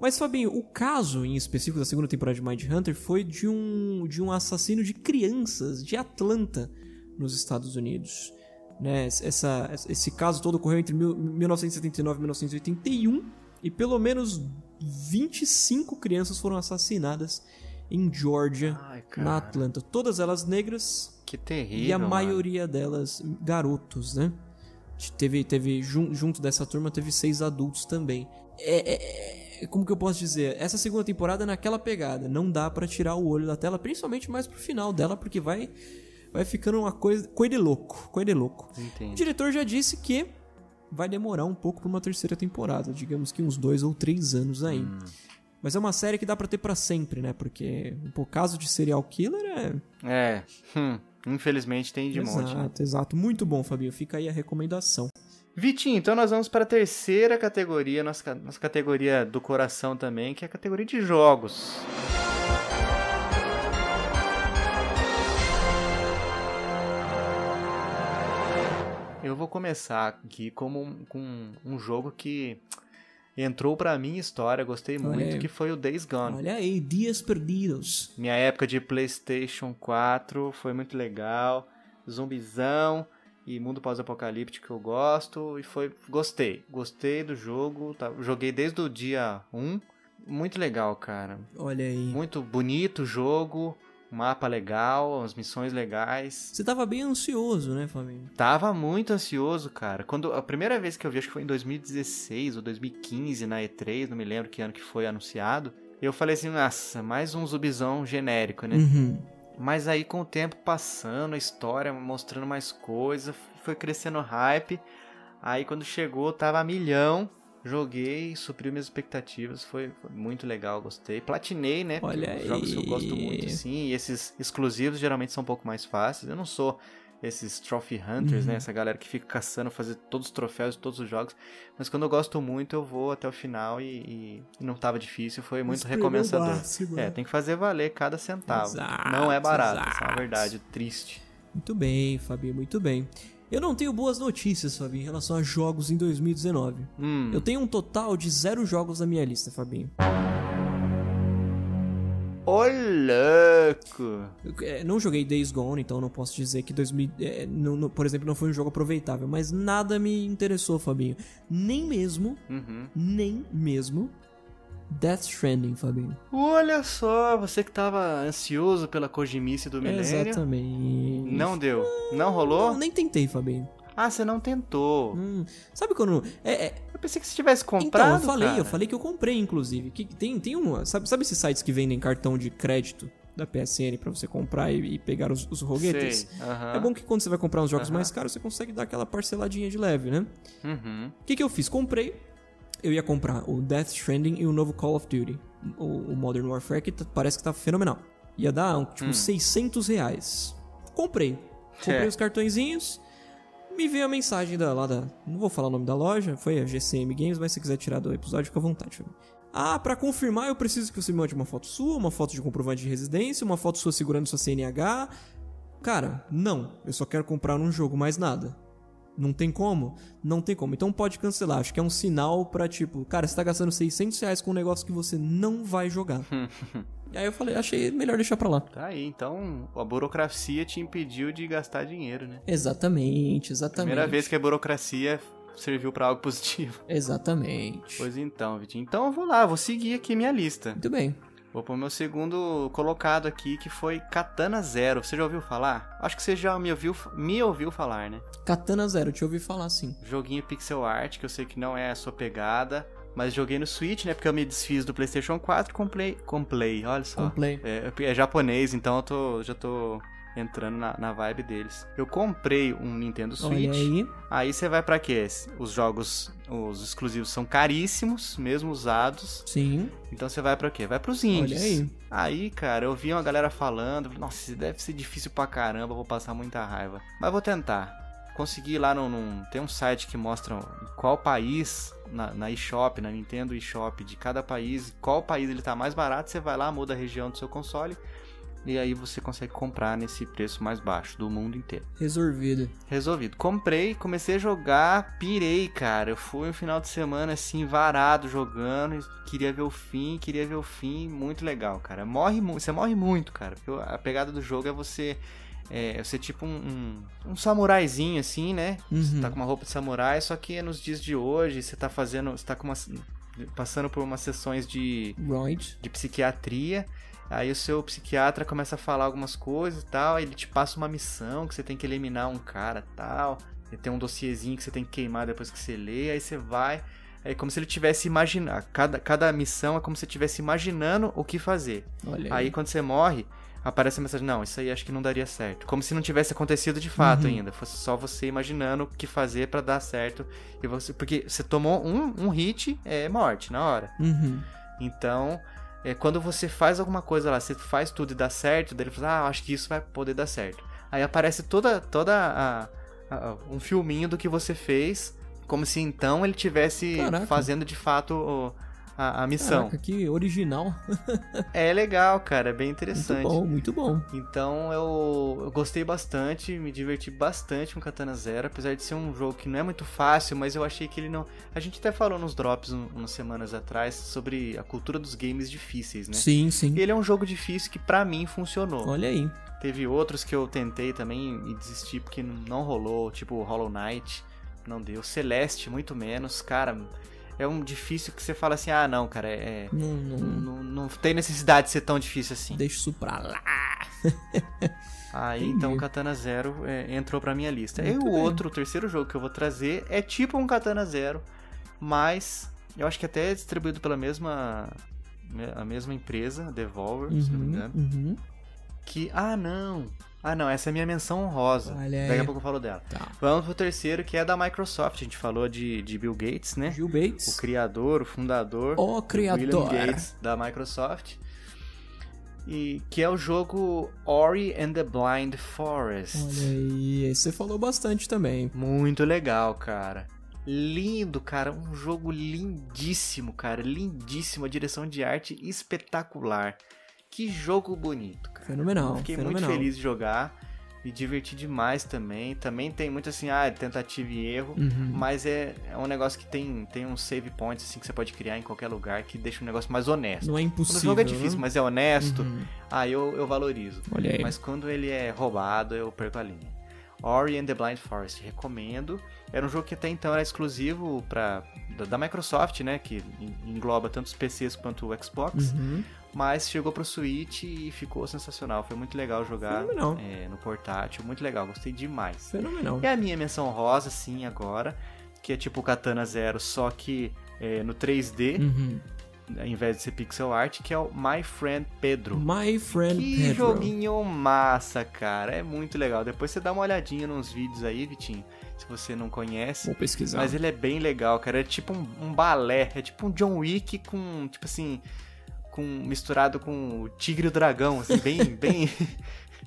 Mas, Fabinho, o caso em específico da segunda temporada de Mind Hunter foi de um, de um assassino de crianças de Atlanta, nos Estados Unidos. Né? Essa, esse caso todo ocorreu entre mil- 1979 e 1981 e pelo menos 25 crianças foram assassinadas em Georgia, Ai, na Atlanta. Todas elas negras Que terrível, e a mano. maioria delas garotos, né? Teve, teve jun- junto dessa turma teve seis adultos também. É, é- é- como que eu posso dizer? Essa segunda temporada é naquela pegada, não dá pra tirar o olho da tela, principalmente mais pro final dela, porque vai vai ficando uma coisa coisa de louco, coisa de louco. O Entendi. diretor já disse que vai demorar um pouco pra uma terceira temporada, digamos que uns dois ou três anos ainda. Hum. Mas é uma série que dá pra ter pra sempre, né? Porque o caso de serial killer é É, hum, infelizmente tem de monte. né? Exato, exato. Muito bom, Fabinho. Fica aí a recomendação. Vitinho, então nós vamos para a terceira categoria, nossa, nossa categoria do coração também, que é a categoria de jogos. Eu vou começar aqui como um, com um jogo que entrou pra minha história, gostei Olha muito, aí. que foi o Days Gone. Olha aí, Dias Perdidos. Minha época de PlayStation 4 foi muito legal. Zumbizão e mundo pós-apocalíptico que eu gosto. E foi. Gostei. Gostei do jogo. tá- Joguei desde o dia 1. Muito legal, cara. Olha aí. Muito bonito o jogo. Mapa legal, as missões legais. Você tava bem ansioso, né, Fabinho? Tava muito ansioso, cara. Quando a primeira vez que eu vi, acho que foi em 2016 ou 2015 na E3, não me lembro que ano que foi anunciado. Eu falei assim, nossa, mais um zumbizão genérico, né? Uhum. Mas aí com o tempo passando, a história mostrando mais coisa, foi crescendo o hype. Aí quando chegou, tava a milhão. Joguei, supriu minhas expectativas, foi, foi muito legal, gostei. Platinei, né? Olha os jogos que eu gosto aí. muito, sim. E esses exclusivos geralmente são um pouco mais fáceis. Eu não sou esses Trophy Hunters, Uhum. né? Essa galera que fica caçando, fazer todos os troféus todos os jogos. Mas quando eu gosto muito, eu vou até o final e, e- não tava difícil, foi muito o recompensador. máximo, É, né? tem que fazer valer cada centavo. Exato, não é barato, essa é exato. uma verdade triste. Muito bem, Fabinho, muito bem. Eu não tenho boas notícias, Fabinho, em relação a jogos em 2019. Hum, Eu tenho um total de zero jogos na minha lista, Fabinho. Ô louco! Eu, é, não joguei Days Gone, então não posso dizer que 2000, é, não- não- por exemplo, não foi um jogo aproveitável. Mas nada me interessou, Fabinho. Nem mesmo, Uhum. nem mesmo Death Stranding, Fabinho. Olha só, você que tava ansioso pela Kojimice do Milênio. Exatamente. Não deu. Não rolou? Não, nem tentei, Fabinho. Ah, você não tentou. Hum, sabe quando. É, é, pensei que você tivesse comprado. então, eu falei, cara. eu falei que eu comprei, inclusive. Que tem, tem uma. Sabe, sabe esses sites que vendem cartão de crédito da PSN pra você comprar e, e pegar os, os roguetes? Sei. aham. É bom que quando você vai comprar uns jogos Aham. mais caros, você consegue dar aquela parceladinha de leve, né? Uhum. O que, que eu fiz? Comprei. Eu ia comprar o Death Stranding e o novo Call of Duty. O, o Modern Warfare, que tá- parece que tá fenomenal. Ia dar, um, tipo, 600 reais. Comprei. Comprei É. os cartõezinhos. Me veio a mensagem da, lá da... Não vou falar o nome da loja. Foi a GCM Games, mas se quiser tirar do episódio, fica à vontade. Ah, pra confirmar, eu preciso que você me mande uma foto sua, uma foto de comprovante de residência, uma foto sua segurando sua CNH. Cara, não. Eu só quero comprar um jogo, mais nada. Não tem como? Não tem como. Então pode cancelar. Acho que é um sinal pra tipo, cara, você tá gastando 600 reais com um negócio que você não vai jogar. e aí eu falei, achei melhor deixar pra lá. Tá aí, então a burocracia te impediu de gastar dinheiro, né? Exatamente, exatamente. Primeira vez que a burocracia serviu pra algo positivo. Exatamente. Pois então, Vitinho. Então eu vou lá, vou seguir aqui minha lista. Muito bem. Vou pro meu segundo colocado aqui, que foi Katana Zero. Você já ouviu falar? Acho que você já me ouviu, me ouviu falar, né? Katana Zero, te ouvi falar sim. Joguinho pixel art, que eu sei que não é a sua pegada. Mas joguei no Switch, né? Porque eu me desfiz do PlayStation 4 e comprei. Comprei, olha só. Complay. É, é japonês, então eu tô, já tô entrando na, na vibe deles. Eu comprei um Nintendo Switch. aí. Aí você vai pra quê? Os jogos, os exclusivos são caríssimos, mesmo usados. Sim. Então você vai pra quê? Vai pros indies. Olha aí. Aí, cara, eu vi uma galera falando, nossa, deve ser difícil pra caramba, vou passar muita raiva. Mas vou tentar. Consegui lá num, num- tem um site que mostra qual país na, na eShop, na Nintendo eShop de cada país, qual país ele tá mais barato, você vai lá, muda a região do seu console e aí você consegue comprar nesse preço mais baixo do mundo inteiro. Resolvido. Resolvido. Comprei, comecei a jogar, pirei, cara. Eu fui um final de semana assim, varado jogando, queria ver o fim, queria ver o fim, muito legal, cara. Morre, você morre muito, cara. Porque a pegada do jogo é você é você tipo um, um, um samuraizinho assim, né? Você Uhum. tá com uma roupa de samurai, só que nos dias de hoje você tá fazendo, você tá com uma, passando por umas sessões de Right. de psiquiatria. Aí o seu psiquiatra começa a falar algumas coisas e tal. Aí ele te passa uma missão que você tem que eliminar um cara e tal. E tem um dossiezinho que você tem que queimar depois que você lê. Aí você vai. É como se ele tivesse imaginando. Cada, cada missão é como se ele estivesse imaginando o que fazer. Olha Aí aí. quando você morre, aparece a mensagem: Não, isso aí acho que não daria certo. Como se não tivesse acontecido de fato Uhum. ainda. Fosse só você imaginando o que fazer pra dar certo. E você, porque você tomou um, um hit, é morte na hora. Uhum. Então, é, quando você faz alguma coisa lá, você faz tudo e dá certo, daí ele fala, ah, acho que isso vai poder dar certo. Aí aparece toda, toda a, a- um filminho do que você fez, como se então ele tivesse Caraca. fazendo de fato o- a, a missão. Caraca, que original. É legal, cara, é bem Muito interessante. bom, muito bom. Então eu, eu gostei bastante, me diverti bastante com Katana Zero, apesar de ser um jogo que não é muito fácil, mas eu achei que ele não. A gente até falou nos drops um- umas semanas atrás sobre a cultura dos games difíceis, né? Sim, sim. E ele é um jogo difícil que pra mim funcionou. Olha aí. Teve outros que eu tentei também e desisti porque não rolou, tipo Hollow Knight, não deu. Celeste, muito menos. Cara, é um difícil que você fala assim: ah, não, cara, é. Não, não, Não, não tem necessidade de ser tão difícil assim. deixa isso pra lá. Aí Entendi. então o Katana Zero é, entrou pra minha lista. E Muito o bem. outro, o terceiro jogo que eu vou trazer é tipo um Katana Zero, mas eu acho que até é distribuído pela mesma a mesma empresa, Devolver, se não me Uhum, engano. uhum. Que ah não, ah não, essa é a minha menção honrosa. Daqui a pouco eu falo dela. Tá. Vamos pro terceiro que é da Microsoft. A gente falou de, de Bill Gates, né? Gil O Bates. criador, o fundador. O William criador. Gates da Microsoft. E que é o jogo Ori and the Blind Forest. Olha aí. Você falou bastante também. Muito legal, cara. Lindo, cara. Um jogo lindíssimo, cara. Lindíssimo. A direção de arte espetacular. Que jogo bonito, cara. Fenomenal. Fiquei fenomenal. muito feliz de jogar. Me diverti demais também. Também tem muito assim, ah, tentativa e erro. Uhum. Mas é, é um negócio que tem, tem um save point assim, que você pode criar em qualquer lugar que deixa um negócio mais honesto. Não é Quando impossível. o jogo é difícil, né? mas é honesto, Uhum. aí eu, eu valorizo. Olha aí. Mas quando ele é roubado, eu perco a linha. Ori and the Blind Forest, recomendo. Era um jogo que até então era exclusivo pra, da, da Microsoft, né? Que en- engloba tanto os PCs quanto o Xbox. Uhum. Mas chegou pro Switch e ficou sensacional. Foi muito legal jogar é, no portátil. Muito legal, gostei demais. Fenomenal. E a minha menção rosa, sim, agora, que é tipo o Katana Zero, só que é, no 3D, Uhum. ao invés de ser pixel art, que é o My Friend Pedro. My friend Que Pedro. joguinho massa, cara. É muito legal. Depois você dá uma olhadinha nos vídeos aí, Vitinho, se você não conhece. Vou pesquisar. Mas ele é bem legal, cara. É tipo um, um balé. É tipo um John Wick com, tipo assim, com misturado com o Tigre e o Dragão, assim, bem, bem,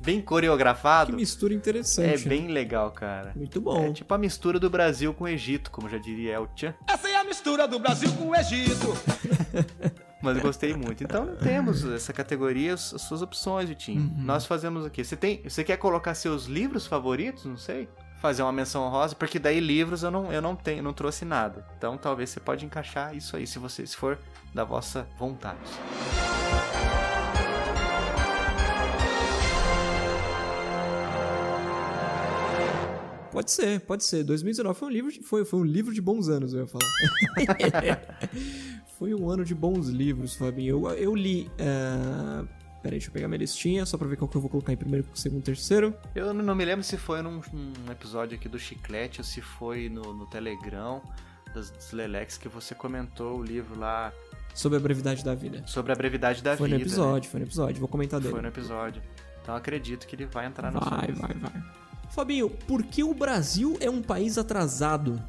bem Que coreografado. mistura É interessante. né? bem legal, cara. Muito bom. É tipo a mistura do Brasil com o Egito, como já diria El Chan. Essa é a mistura do Brasil com o Egito. Mas eu gostei muito. Então temos essa categoria, as as suas opções, Vitinho. Uhum. Nós fazemos o quê? Você tem, você quer colocar seus livros favoritos? Não sei. Fazer uma menção rosa, porque daí livros eu não, eu não tenho, não trouxe nada. Então talvez você pode encaixar isso aí, se você se for da vossa vontade. Pode ser, pode ser. 2019 foi um livro de, foi, foi um livro de bons anos, eu ia falar. foi um ano de bons livros, Fabinho. Eu, eu li. Uh... Peraí, deixa eu pegar minha listinha, só pra ver qual que eu vou colocar em primeiro, segundo, terceiro. Eu não me lembro se foi num, num episódio aqui do Chiclete ou se foi no, no Telegram dos, dos Lelex que você comentou o livro lá Sobre a brevidade da vida. sobre a brevidade da foi vida. no né? episódio, foi no episódio. Vou comentar dele. Foi no episódio. Então acredito que ele vai entrar no Vai, vai, vai. Fabinho, por que o Brasil é um país atrasado?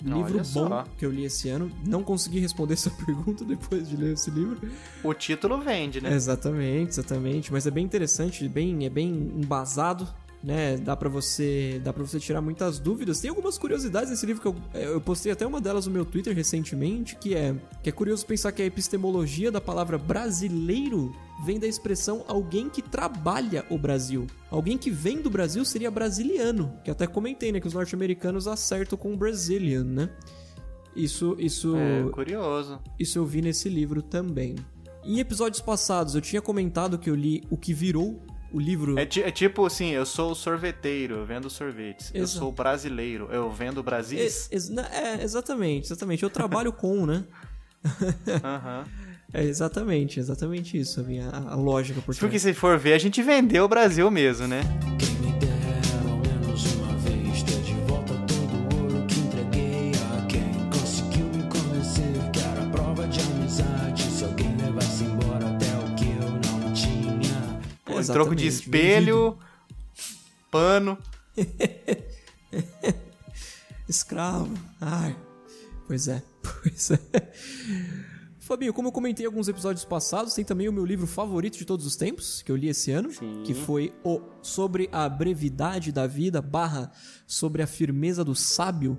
Livro bom que eu li esse ano. Não consegui responder essa pergunta depois de ler esse livro. O título vende, né? Exatamente, exatamente. Mas é bem interessante, bem, é bem embasado, né? Dá pra você, dá para você tirar muitas dúvidas. Tem algumas curiosidades nesse livro que eu, eu postei até uma delas no meu Twitter recentemente, que é que é curioso pensar que a epistemologia da palavra brasileiro vem da expressão alguém que trabalha o Brasil. Alguém que vem do Brasil seria brasiliano, que até comentei, né, que os norte-americanos acertam com Brazilian, né? Isso, isso, É, curioso. isso eu vi nesse livro também. Em episódios passados eu tinha comentado que eu li o que virou o livro. É, é tipo assim, eu sou sorveteiro, eu vendo sorvetes. Eu Exato. sou o brasileiro, eu vendo Brasis. É, é, exatamente, exatamente. Eu trabalho com, né? Aham. É exatamente, exatamente isso, a minha a, lógica por Porque se for ver, a gente vendeu o Brasil mesmo, né? Quem me dera em Exatamente, troco de espelho, pano. Escravo. Ai. Pois é, pois é. Fabinho, como eu comentei em alguns episódios passados, tem também o meu livro favorito de todos os tempos, que eu li esse ano, Sim. que foi o Sobre a Brevidade da Vida, barra Sobre a Firmeza do Sábio,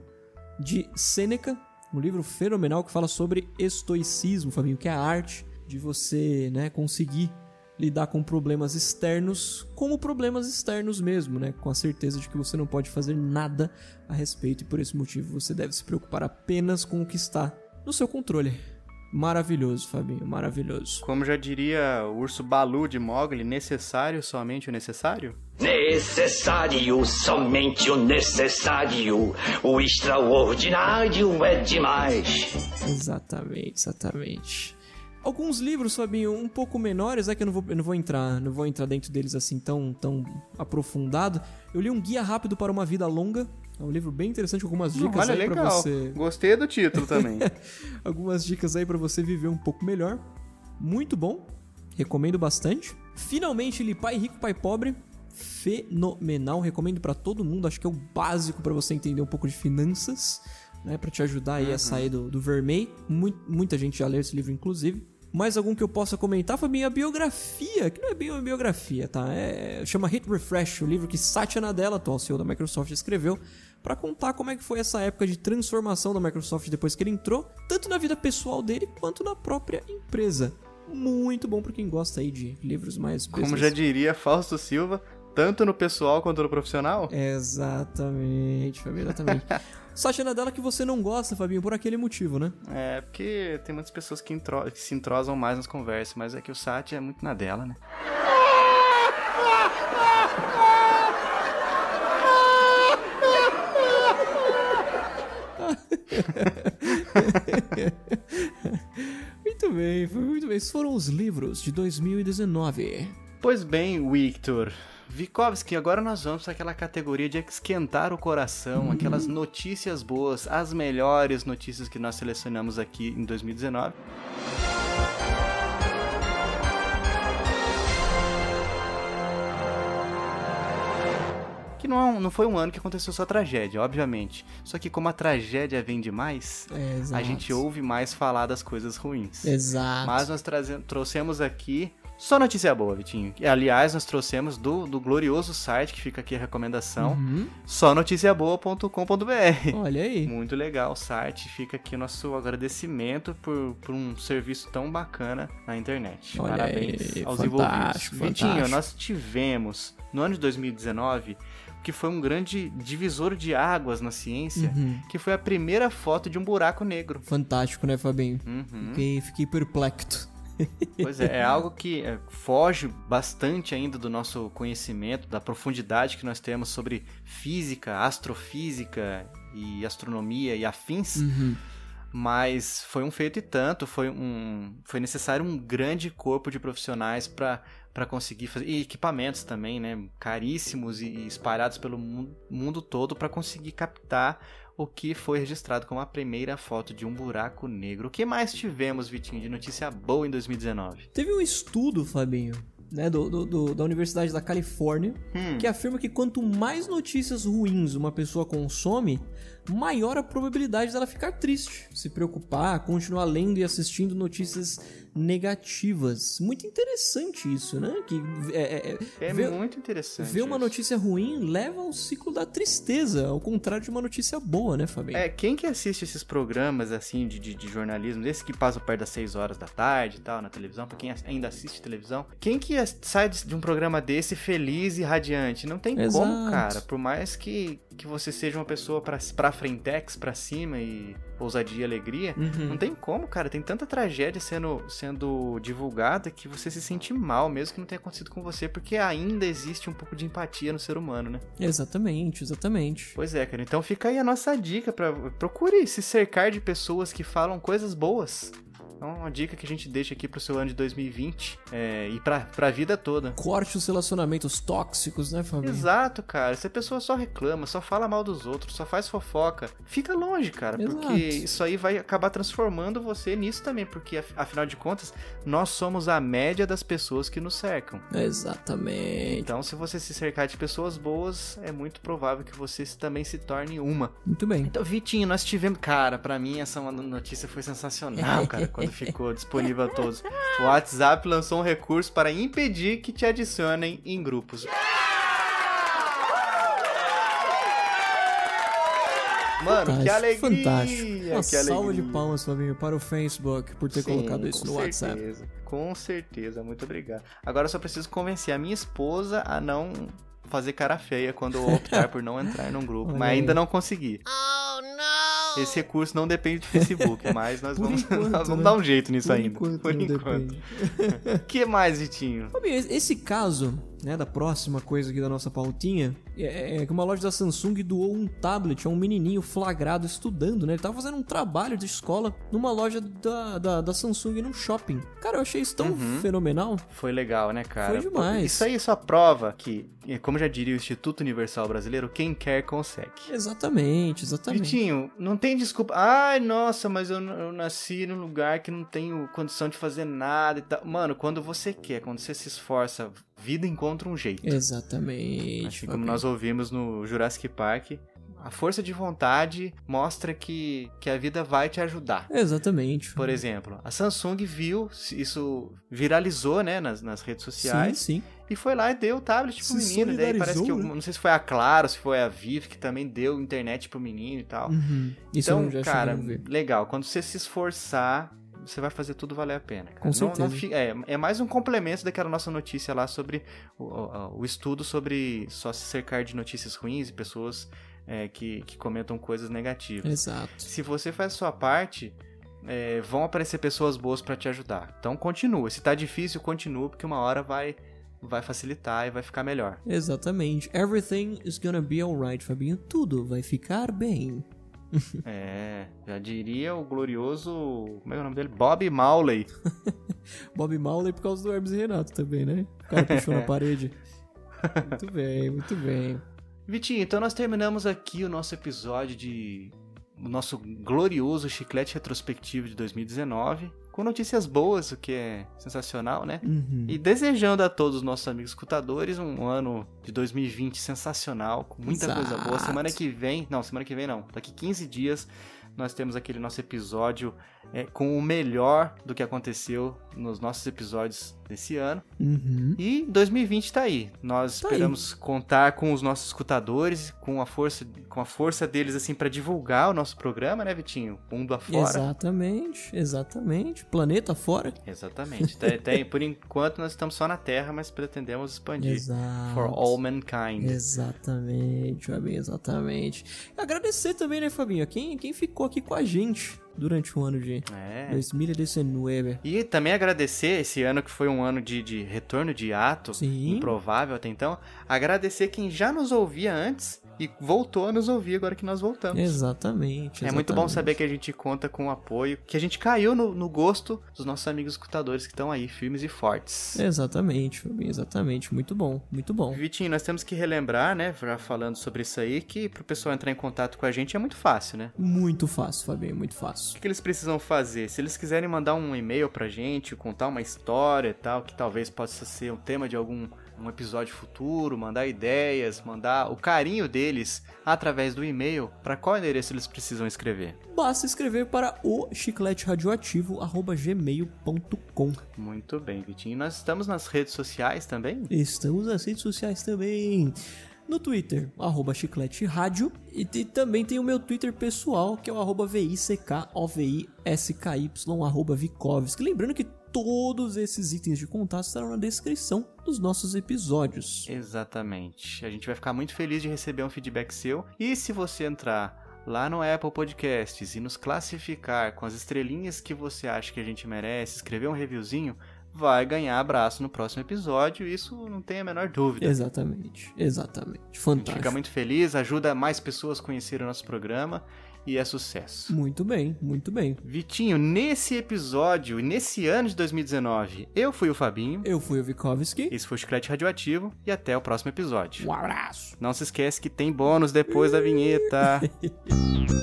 de Sêneca, um livro fenomenal que fala sobre estoicismo, Fabinho, que é a arte de você né, conseguir lidar com problemas externos como problemas externos mesmo, né? Com a certeza de que você não pode fazer nada a respeito e por esse motivo você deve se preocupar apenas com o que está no seu controle. Maravilhoso, Fabinho, maravilhoso. Como já diria o urso Balu de Mogli, necessário somente o necessário? Necessário, somente o necessário. O extraordinário é demais. Exatamente, exatamente. Alguns livros, Fabinho, um pouco menores, é que eu não vou, eu não vou entrar, não vou entrar dentro deles assim tão, tão aprofundado. Eu li um guia rápido para uma vida longa. É um livro bem interessante, algumas dicas Olha, aí pra legal. você. Gostei do título também. algumas dicas aí pra você viver um pouco melhor. Muito bom, recomendo bastante. Finalmente li Pai Rico, Pai Pobre, fenomenal, recomendo pra todo mundo. Acho que é o básico pra você entender um pouco de finanças, né, para te ajudar aí a sair do, do vermelho. Mui- muita gente já leu esse livro, inclusive. Mais algum que eu possa comentar foi minha biografia, que não é bem uma biografia, tá? É, chama Hit Refresh, o livro que Satya Nadella, atual CEO da Microsoft, escreveu para contar como é que foi essa época de transformação da Microsoft depois que ele entrou, tanto na vida pessoal dele quanto na própria empresa. Muito bom pra quem gosta aí de livros mais Como já diria Fausto Silva, tanto no pessoal quanto no profissional. Exatamente, Fabinho, exatamente. Satya Nadella que você não gosta, Fabinho, por aquele motivo, né? É, porque tem muitas pessoas que, entro- que se entrosam mais nas conversas, mas é que o Sati é muito na dela, né? Muito bem, foi muito bem. Esses foram os livros de 2019. Pois bem, Victor. Vikovski, agora nós vamos para aquela categoria de esquentar o coração, aquelas notícias boas, as melhores notícias que nós selecionamos aqui em 2019. Que não, é não foi um ano que aconteceu só tragédia, obviamente. Só que como a tragédia vem demais, É, a gente ouve mais falar das coisas ruins. Exato. Mas nós trouxemos aqui só notícia boa, Vitinho. E, aliás, nós trouxemos do, do glorioso site, que fica aqui a recomendação, Uhum. Olha aí. Muito legal o site, fica aqui o nosso agradecimento por, por um serviço tão bacana na internet. Olha Parabéns aí, aos fantástico, envolvidos. Vitinho, nós tivemos, no ano de 2019, que foi um grande divisor de águas na ciência, Uhum. que foi a primeira foto de um buraco negro. Fantástico, né, Fabinho? Uhum. Fiquei, fiquei perplexo. Pois é, é algo que é, foge bastante ainda do nosso conhecimento, da profundidade que nós temos sobre física, astrofísica e astronomia e afins. Uhum. Mas foi um feito e tanto, foi, um, foi necessário um grande corpo de profissionais para para conseguir fazer e equipamentos também, né, caríssimos e, espalhados pelo mu- mundo todo para conseguir captar o que foi registrado como a primeira foto de um buraco negro. O que mais tivemos, Vitinho, de notícia boa em 2019? Teve um estudo, Fabinho, né, do, do- do- da Universidade da Califórnia, que afirma que quanto mais notícias ruins uma pessoa consome, maior a probabilidade dela ficar triste, se preocupar, continuar lendo e assistindo notícias negativas. Muito interessante isso, né? Que é, é- é- É ver- muito interessante. Ver uma notícia ruim leva ao ciclo da tristeza, ao contrário de uma notícia boa, né, Fabinho? É, quem que assiste esses programas assim de, de, de jornalismo, esses que passam perto das 6 horas da tarde e tal, na televisão, pra quem ainda assiste televisão, quem que sai de de um programa desse feliz e radiante? Não tem Exato. como, cara. Por mais que, que você seja uma pessoa pra, pra frentex, pra cima e ousadia e alegria, Uhum. não tem como, cara. Tem tanta tragédia sendo, sendo divulgada que você se sente mal, mesmo que não tenha acontecido com você, porque ainda existe um pouco de empatia no ser humano, né? Exatamente, exatamente. Pois é, cara. Então fica aí a nossa dica para procure se cercar de pessoas que falam coisas boas. Então, uma dica que a gente deixa aqui pro seu ano de 2020 é, e pra, pra vida toda. Corte os relacionamentos tóxicos, né, Fabinho? Exato, cara. Se a pessoa só reclama, só fala mal dos outros, só faz fofoca, fica longe, cara. Porque Exato. isso aí vai acabar transformando você nisso também. Porque, af- afinal de contas, nós somos a média das pessoas que nos cercam. Exatamente. Então, se você se cercar de pessoas boas, é muito provável que você também se torne uma. Muito bem. Então, Vitinho, nós tivemos. Cara, pra mim essa notícia foi sensacional, cara, quando ficou disponível a todos. O WhatsApp lançou um recurso para impedir que te adicionem em grupos. Mano, que alegria! fantástico. Uma que salva alegria. de palmas, Fabinho, para o Facebook por ter Sim, colocado isso com no WhatsApp. certeza, Com certeza, muito obrigado. Agora eu só preciso convencer a minha esposa a não fazer cara feia quando eu optar por não entrar num grupo, Olha mas aí. ainda não consegui. Oh, não! Esse recurso não depende do Facebook, mas nós vamos, enquanto, nós vamos né? dar um jeito nisso Por ainda. enquanto, por enquanto. O que mais, Vitinho? Esse caso, né, da próxima coisa aqui da nossa pautinha, é, é que uma loja da Samsung doou um tablet a um menininho flagrado estudando, né? Ele tava fazendo um trabalho de escola numa loja da, da, da Samsung num shopping. Cara, eu achei isso tão Uhum. fenomenal. Foi legal, né, cara? Foi demais. Isso aí só prova que, como já diria o Instituto Universal Brasileiro, quem quer consegue. Exatamente, exatamente. Vitinho, não tem desculpa. Ai, nossa, mas eu, eu nasci num lugar que não tenho condição de fazer nada e tal. Mano, quando você quer, quando você se esforça, vida encontra um jeito. Exatamente. Assim como nós ouvimos no Jurassic Park, a força de vontade mostra que, que a vida vai te ajudar. Exatamente. Por exemplo, a Samsung viu, isso viralizou, né, nas, nas redes sociais, Sim, sim. e foi lá e deu o tablet pro Se menino. Daí parece que, né? não sei se foi a Claro, se foi a Vivo, que também deu internet pro menino e tal. Uhum. Isso então, cara, legal. Quando você se esforçar, você vai fazer tudo valer a pena. cara. Com Não- certeza. não fi- é, é mais um complemento daquela nossa notícia lá sobre o, o- o estudo sobre só se cercar de notícias ruins e pessoas é, que, que comentam coisas negativas. Exato. Se você faz a sua parte, é, vão aparecer pessoas boas pra te ajudar. Então continua. Se tá difícil, continua, porque uma hora vai, vai facilitar e vai ficar melhor. Exatamente. Everything is gonna be alright, Fabinho. Tudo vai ficar bem. É, já diria o glorioso. Como é o nome dele? Bob Marley. Bob Marley por causa do Hermes e Renato também, né? O cara puxou na parede. Muito bem, muito bem. Vitinho, então nós terminamos aqui o nosso episódio de. O nosso glorioso chiclete retrospectivo de 2019. Com notícias boas, o que é sensacional, né? Uhum. E desejando a todos os nossos amigos escutadores um ano de 2020 sensacional, com muita coisa boa. Exato. Semana que vem, não, semana que vem não, daqui 15 dias nós temos aquele nosso episódio é, com o melhor do que aconteceu nos nossos episódios desse ano. Uhum. E 2020 tá aí. Nós Tá esperamos contar com os nossos escutadores, com a força, com a força deles assim para divulgar o nosso programa, né, Vitinho? Mundo afora. Exatamente, exatamente. Planeta fora. Exatamente. Até, até por enquanto nós estamos só na Terra, mas pretendemos expandir. Exato. For all mankind. Exatamente, Fabinho, exatamente. Agradecer também, né, Fabinho? Quem, quem ficou aqui com a gente durante o ano de É. 2019. E também agradecer esse ano que foi um ano de, de retorno de ato, Sim. improvável até então. Agradecer quem já nos ouvia antes e voltou a nos ouvir agora que nós voltamos. Exatamente. É muito bom exatamente. saber que a gente conta com o apoio, que a gente caiu no, no gosto dos nossos amigos escutadores que estão aí, firmes e fortes. Exatamente, Fabinho, exatamente. Muito bom, muito bom. Vitinho, nós temos que relembrar, né, já falando sobre isso aí, que pro pessoal entrar em contato com a gente é muito fácil, né? Muito fácil, Fabinho, muito fácil. O que, que eles precisam fazer? Se eles quiserem mandar um e-mail pra gente, contar uma história e tal, que talvez possa ser um tema de algum um episódio futuro, mandar ideias, mandar o carinho deles através do e-mail, pra qual endereço eles precisam escrever? Basta escrever para o chiclete radioativo gmail.com. Muito bem, Vitinho. Nós estamos nas redes sociais também? Estamos nas redes sociais também. No Twitter, arroba chiclete rádio. E, te- também tem o meu Twitter pessoal, que é o arroba V-I-C-K-O-V-I-S-K-Y, arroba Vikovski. Lembrando que todos esses itens de contato estarão na descrição dos nossos episódios. Exatamente. A gente vai ficar muito feliz de receber um feedback seu. E se você entrar lá no Apple Podcasts e nos classificar com as estrelinhas que você acha que a gente merece, escrever um reviewzinho, vai ganhar abraço no próximo episódio. Isso não tem a menor dúvida. Exatamente, exatamente. A gente Fantástico. fica muito feliz, ajuda mais pessoas a conhecerem o nosso programa e é sucesso. Muito bem, muito bem. Vitinho, nesse episódio, nesse ano de 2019, eu fui o Fabinho, Eu fui o Vikovski. esse foi o Chiclete Radioativo e até o próximo episódio. Um abraço. Não se esquece que tem bônus depois da vinheta. Fabio,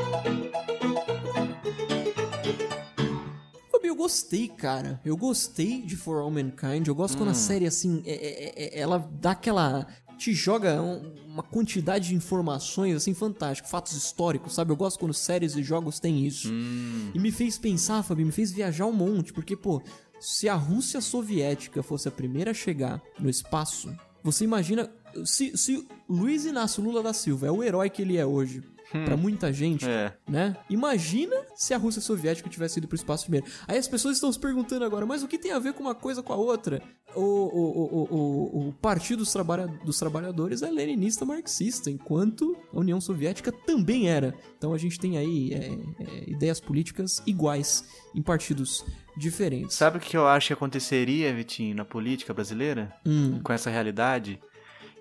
gostei, cara. Eu gostei de For All Mankind. Eu gosto quando Hum. a série, assim, é- é- é- ela dá aquela. te joga um- uma quantidade de informações, assim, fantástico. Fatos históricos, sabe? Eu gosto quando séries e jogos têm isso. Hum. E me fez pensar, Fabio, me fez viajar um monte. Porque, pô, se a Rússia soviética fosse a primeira a chegar no espaço, você imagina. Se, se Luiz Inácio Lula da Silva é o herói que ele é hoje. Pra muita gente, É. né? Imagina se a Rússia soviética tivesse ido pro espaço primeiro. Aí as pessoas estão se perguntando agora, mas o que tem a ver com uma coisa com a outra? O, o, o, o, o Partido dos, Trabalha- dos Trabalhadores é leninista marxista, enquanto a União Soviética também era. Então a gente tem aí é, é, ideias políticas iguais em partidos diferentes. Sabe o que eu acho que aconteceria, Vitinho, na política brasileira? Hum. Com essa realidade?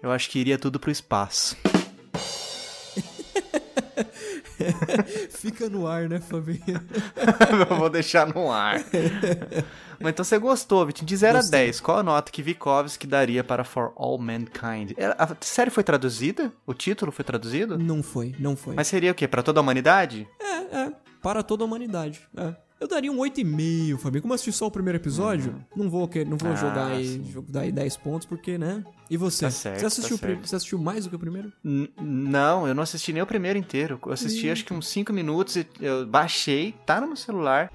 Eu acho que iria tudo pro espaço. Fica no ar, né, Fabinho? eu vou deixar no ar. Mas então você gostou, Vitinho. De 0 a Gostei. 10, qual a nota que Vikovsky daria para For All Mankind? A série foi traduzida? O título foi traduzido? Não foi, não foi. Mas seria o quê? Pra toda a humanidade? É, é. Para toda a humanidade. É. Eu daria um 8,5, Fabinho. Como eu assisti só o primeiro episódio, não vou, não vou Ah, jogar aí, dar aí 10 pontos, porque, né? E você? Tá certo, você, assistiu tá certo. você assistiu mais do que o primeiro? N- não, eu não assisti nem o primeiro inteiro. Eu assisti acho que uns 5 minutos e eu baixei, tá no meu celular.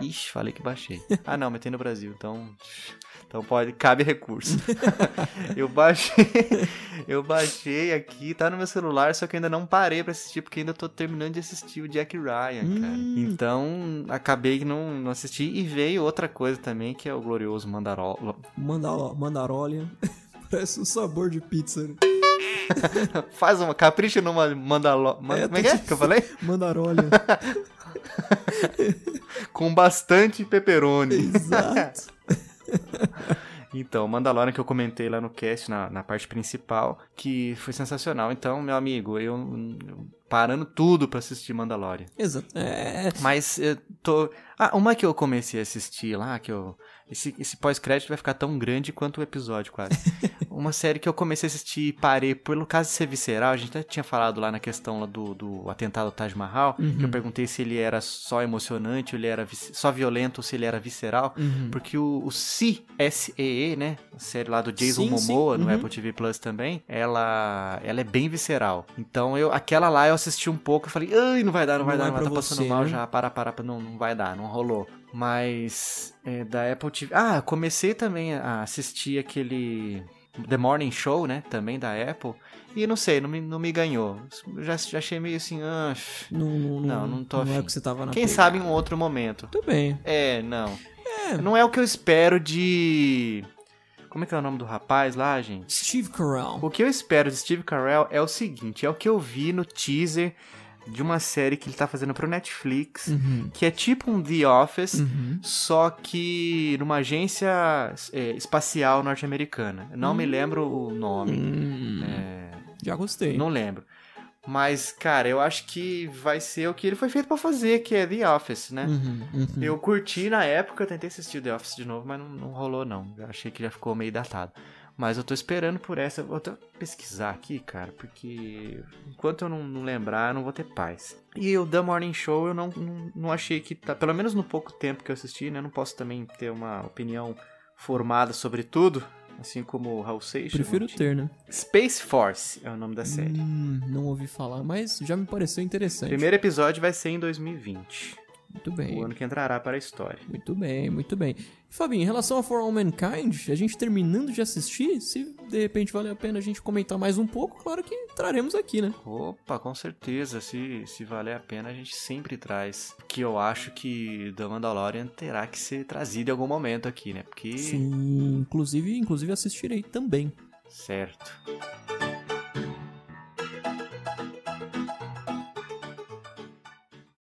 Ixi, falei que baixei. Ah não, mas tem no Brasil, então. Então pode, cabe recurso. eu baixei. Eu baixei aqui, tá no meu celular, só que eu ainda não parei pra assistir, porque ainda tô terminando de assistir o Jack Ryan, cara. Hum. Então, acabei que não, não assisti. E veio outra coisa também, que é o glorioso Mandarol. Mandalo- Mandarolian. Parece um sabor de pizza. né? Faz uma, capricha numa Mandaló. Man- É, como é que é que eu falei? Mandarolian. Com bastante pepperoni. Exato. Então, Mandalorian que eu comentei lá no cast, na, na parte principal, que foi sensacional. Então, meu amigo, eu, eu parando tudo pra assistir Mandalorian. Exato. É, Mas eu tô. Ah, uma que eu comecei a assistir lá, que eu. Esse, esse pós-crédito vai ficar tão grande quanto o episódio, quase. uma série que eu comecei a assistir e parei pelo caso de ser visceral. A gente até tinha falado lá na questão lá do, do atentado ao Taj Mahal, que eu perguntei se ele era só emocionante, ou ele era só violento, ou se ele era visceral. Porque o, o Si, S-E-E, né? A série lá do Jason Sim, sim. Momoa, no Uhum. Apple TV Plus também, ela, ela é bem visceral. Então, eu, aquela lá eu assisti um pouco e falei, ai, não vai dar, não vai Não dar, é não vai, tá passando você, mal né? já, para, para, para, não, não vai dar, não rolou. Mas, é, da Apple TV... Ah, comecei também a assistir aquele... The Morning Show, né? Também da Apple. E não sei, não me, não me ganhou. Já, já achei meio assim, ah, não, não, Não, não tô Não é que você tava na quem pegada. sabe em um outro momento. Tudo bem. É, não. Não é o que eu espero de... Como é que é o nome do rapaz lá, gente? Steve Carell. O que eu espero de Steve Carell é o seguinte, é o que eu vi no teaser de uma série que ele tá fazendo pro Netflix, Uhum. que é tipo um The Office, Uhum. só que numa agência é, espacial norte-americana. Não me lembro o nome. Hum, É, Já gostei. não lembro. Mas, cara, eu acho que vai ser o que ele foi feito pra fazer, que é The Office, né? Uhum, uhum. Eu curti na época, eu tentei assistir The Office de novo, mas não, não rolou não. Eu achei que já ficou meio datado. Mas eu tô esperando por essa. Vou até pesquisar aqui, cara, porque enquanto eu não, não lembrar, eu não vou ter paz. E o The Morning Show eu não, não, não achei que tá. Pelo menos no pouco tempo que eu assisti, né? Eu não posso também ter uma opinião formada sobre tudo. Assim como o Raul Seixas. Prefiro ter, né? Space Force é o nome da série. Hum, não ouvi falar, mas já me pareceu interessante. Primeiro episódio vai ser em 2020. Muito bem. O ano que entrará para a história. Muito bem, muito bem. Fabinho, em relação a For All Mankind, a gente terminando de assistir, se de repente vale a pena a gente comentar mais um pouco, claro que traremos aqui, né? Opa, com certeza. Se, se valer a pena, a gente sempre traz. Que eu acho que The Mandalorian terá que ser trazido em algum momento aqui, né? Porque. Sim, inclusive, inclusive assistirei também. Certo.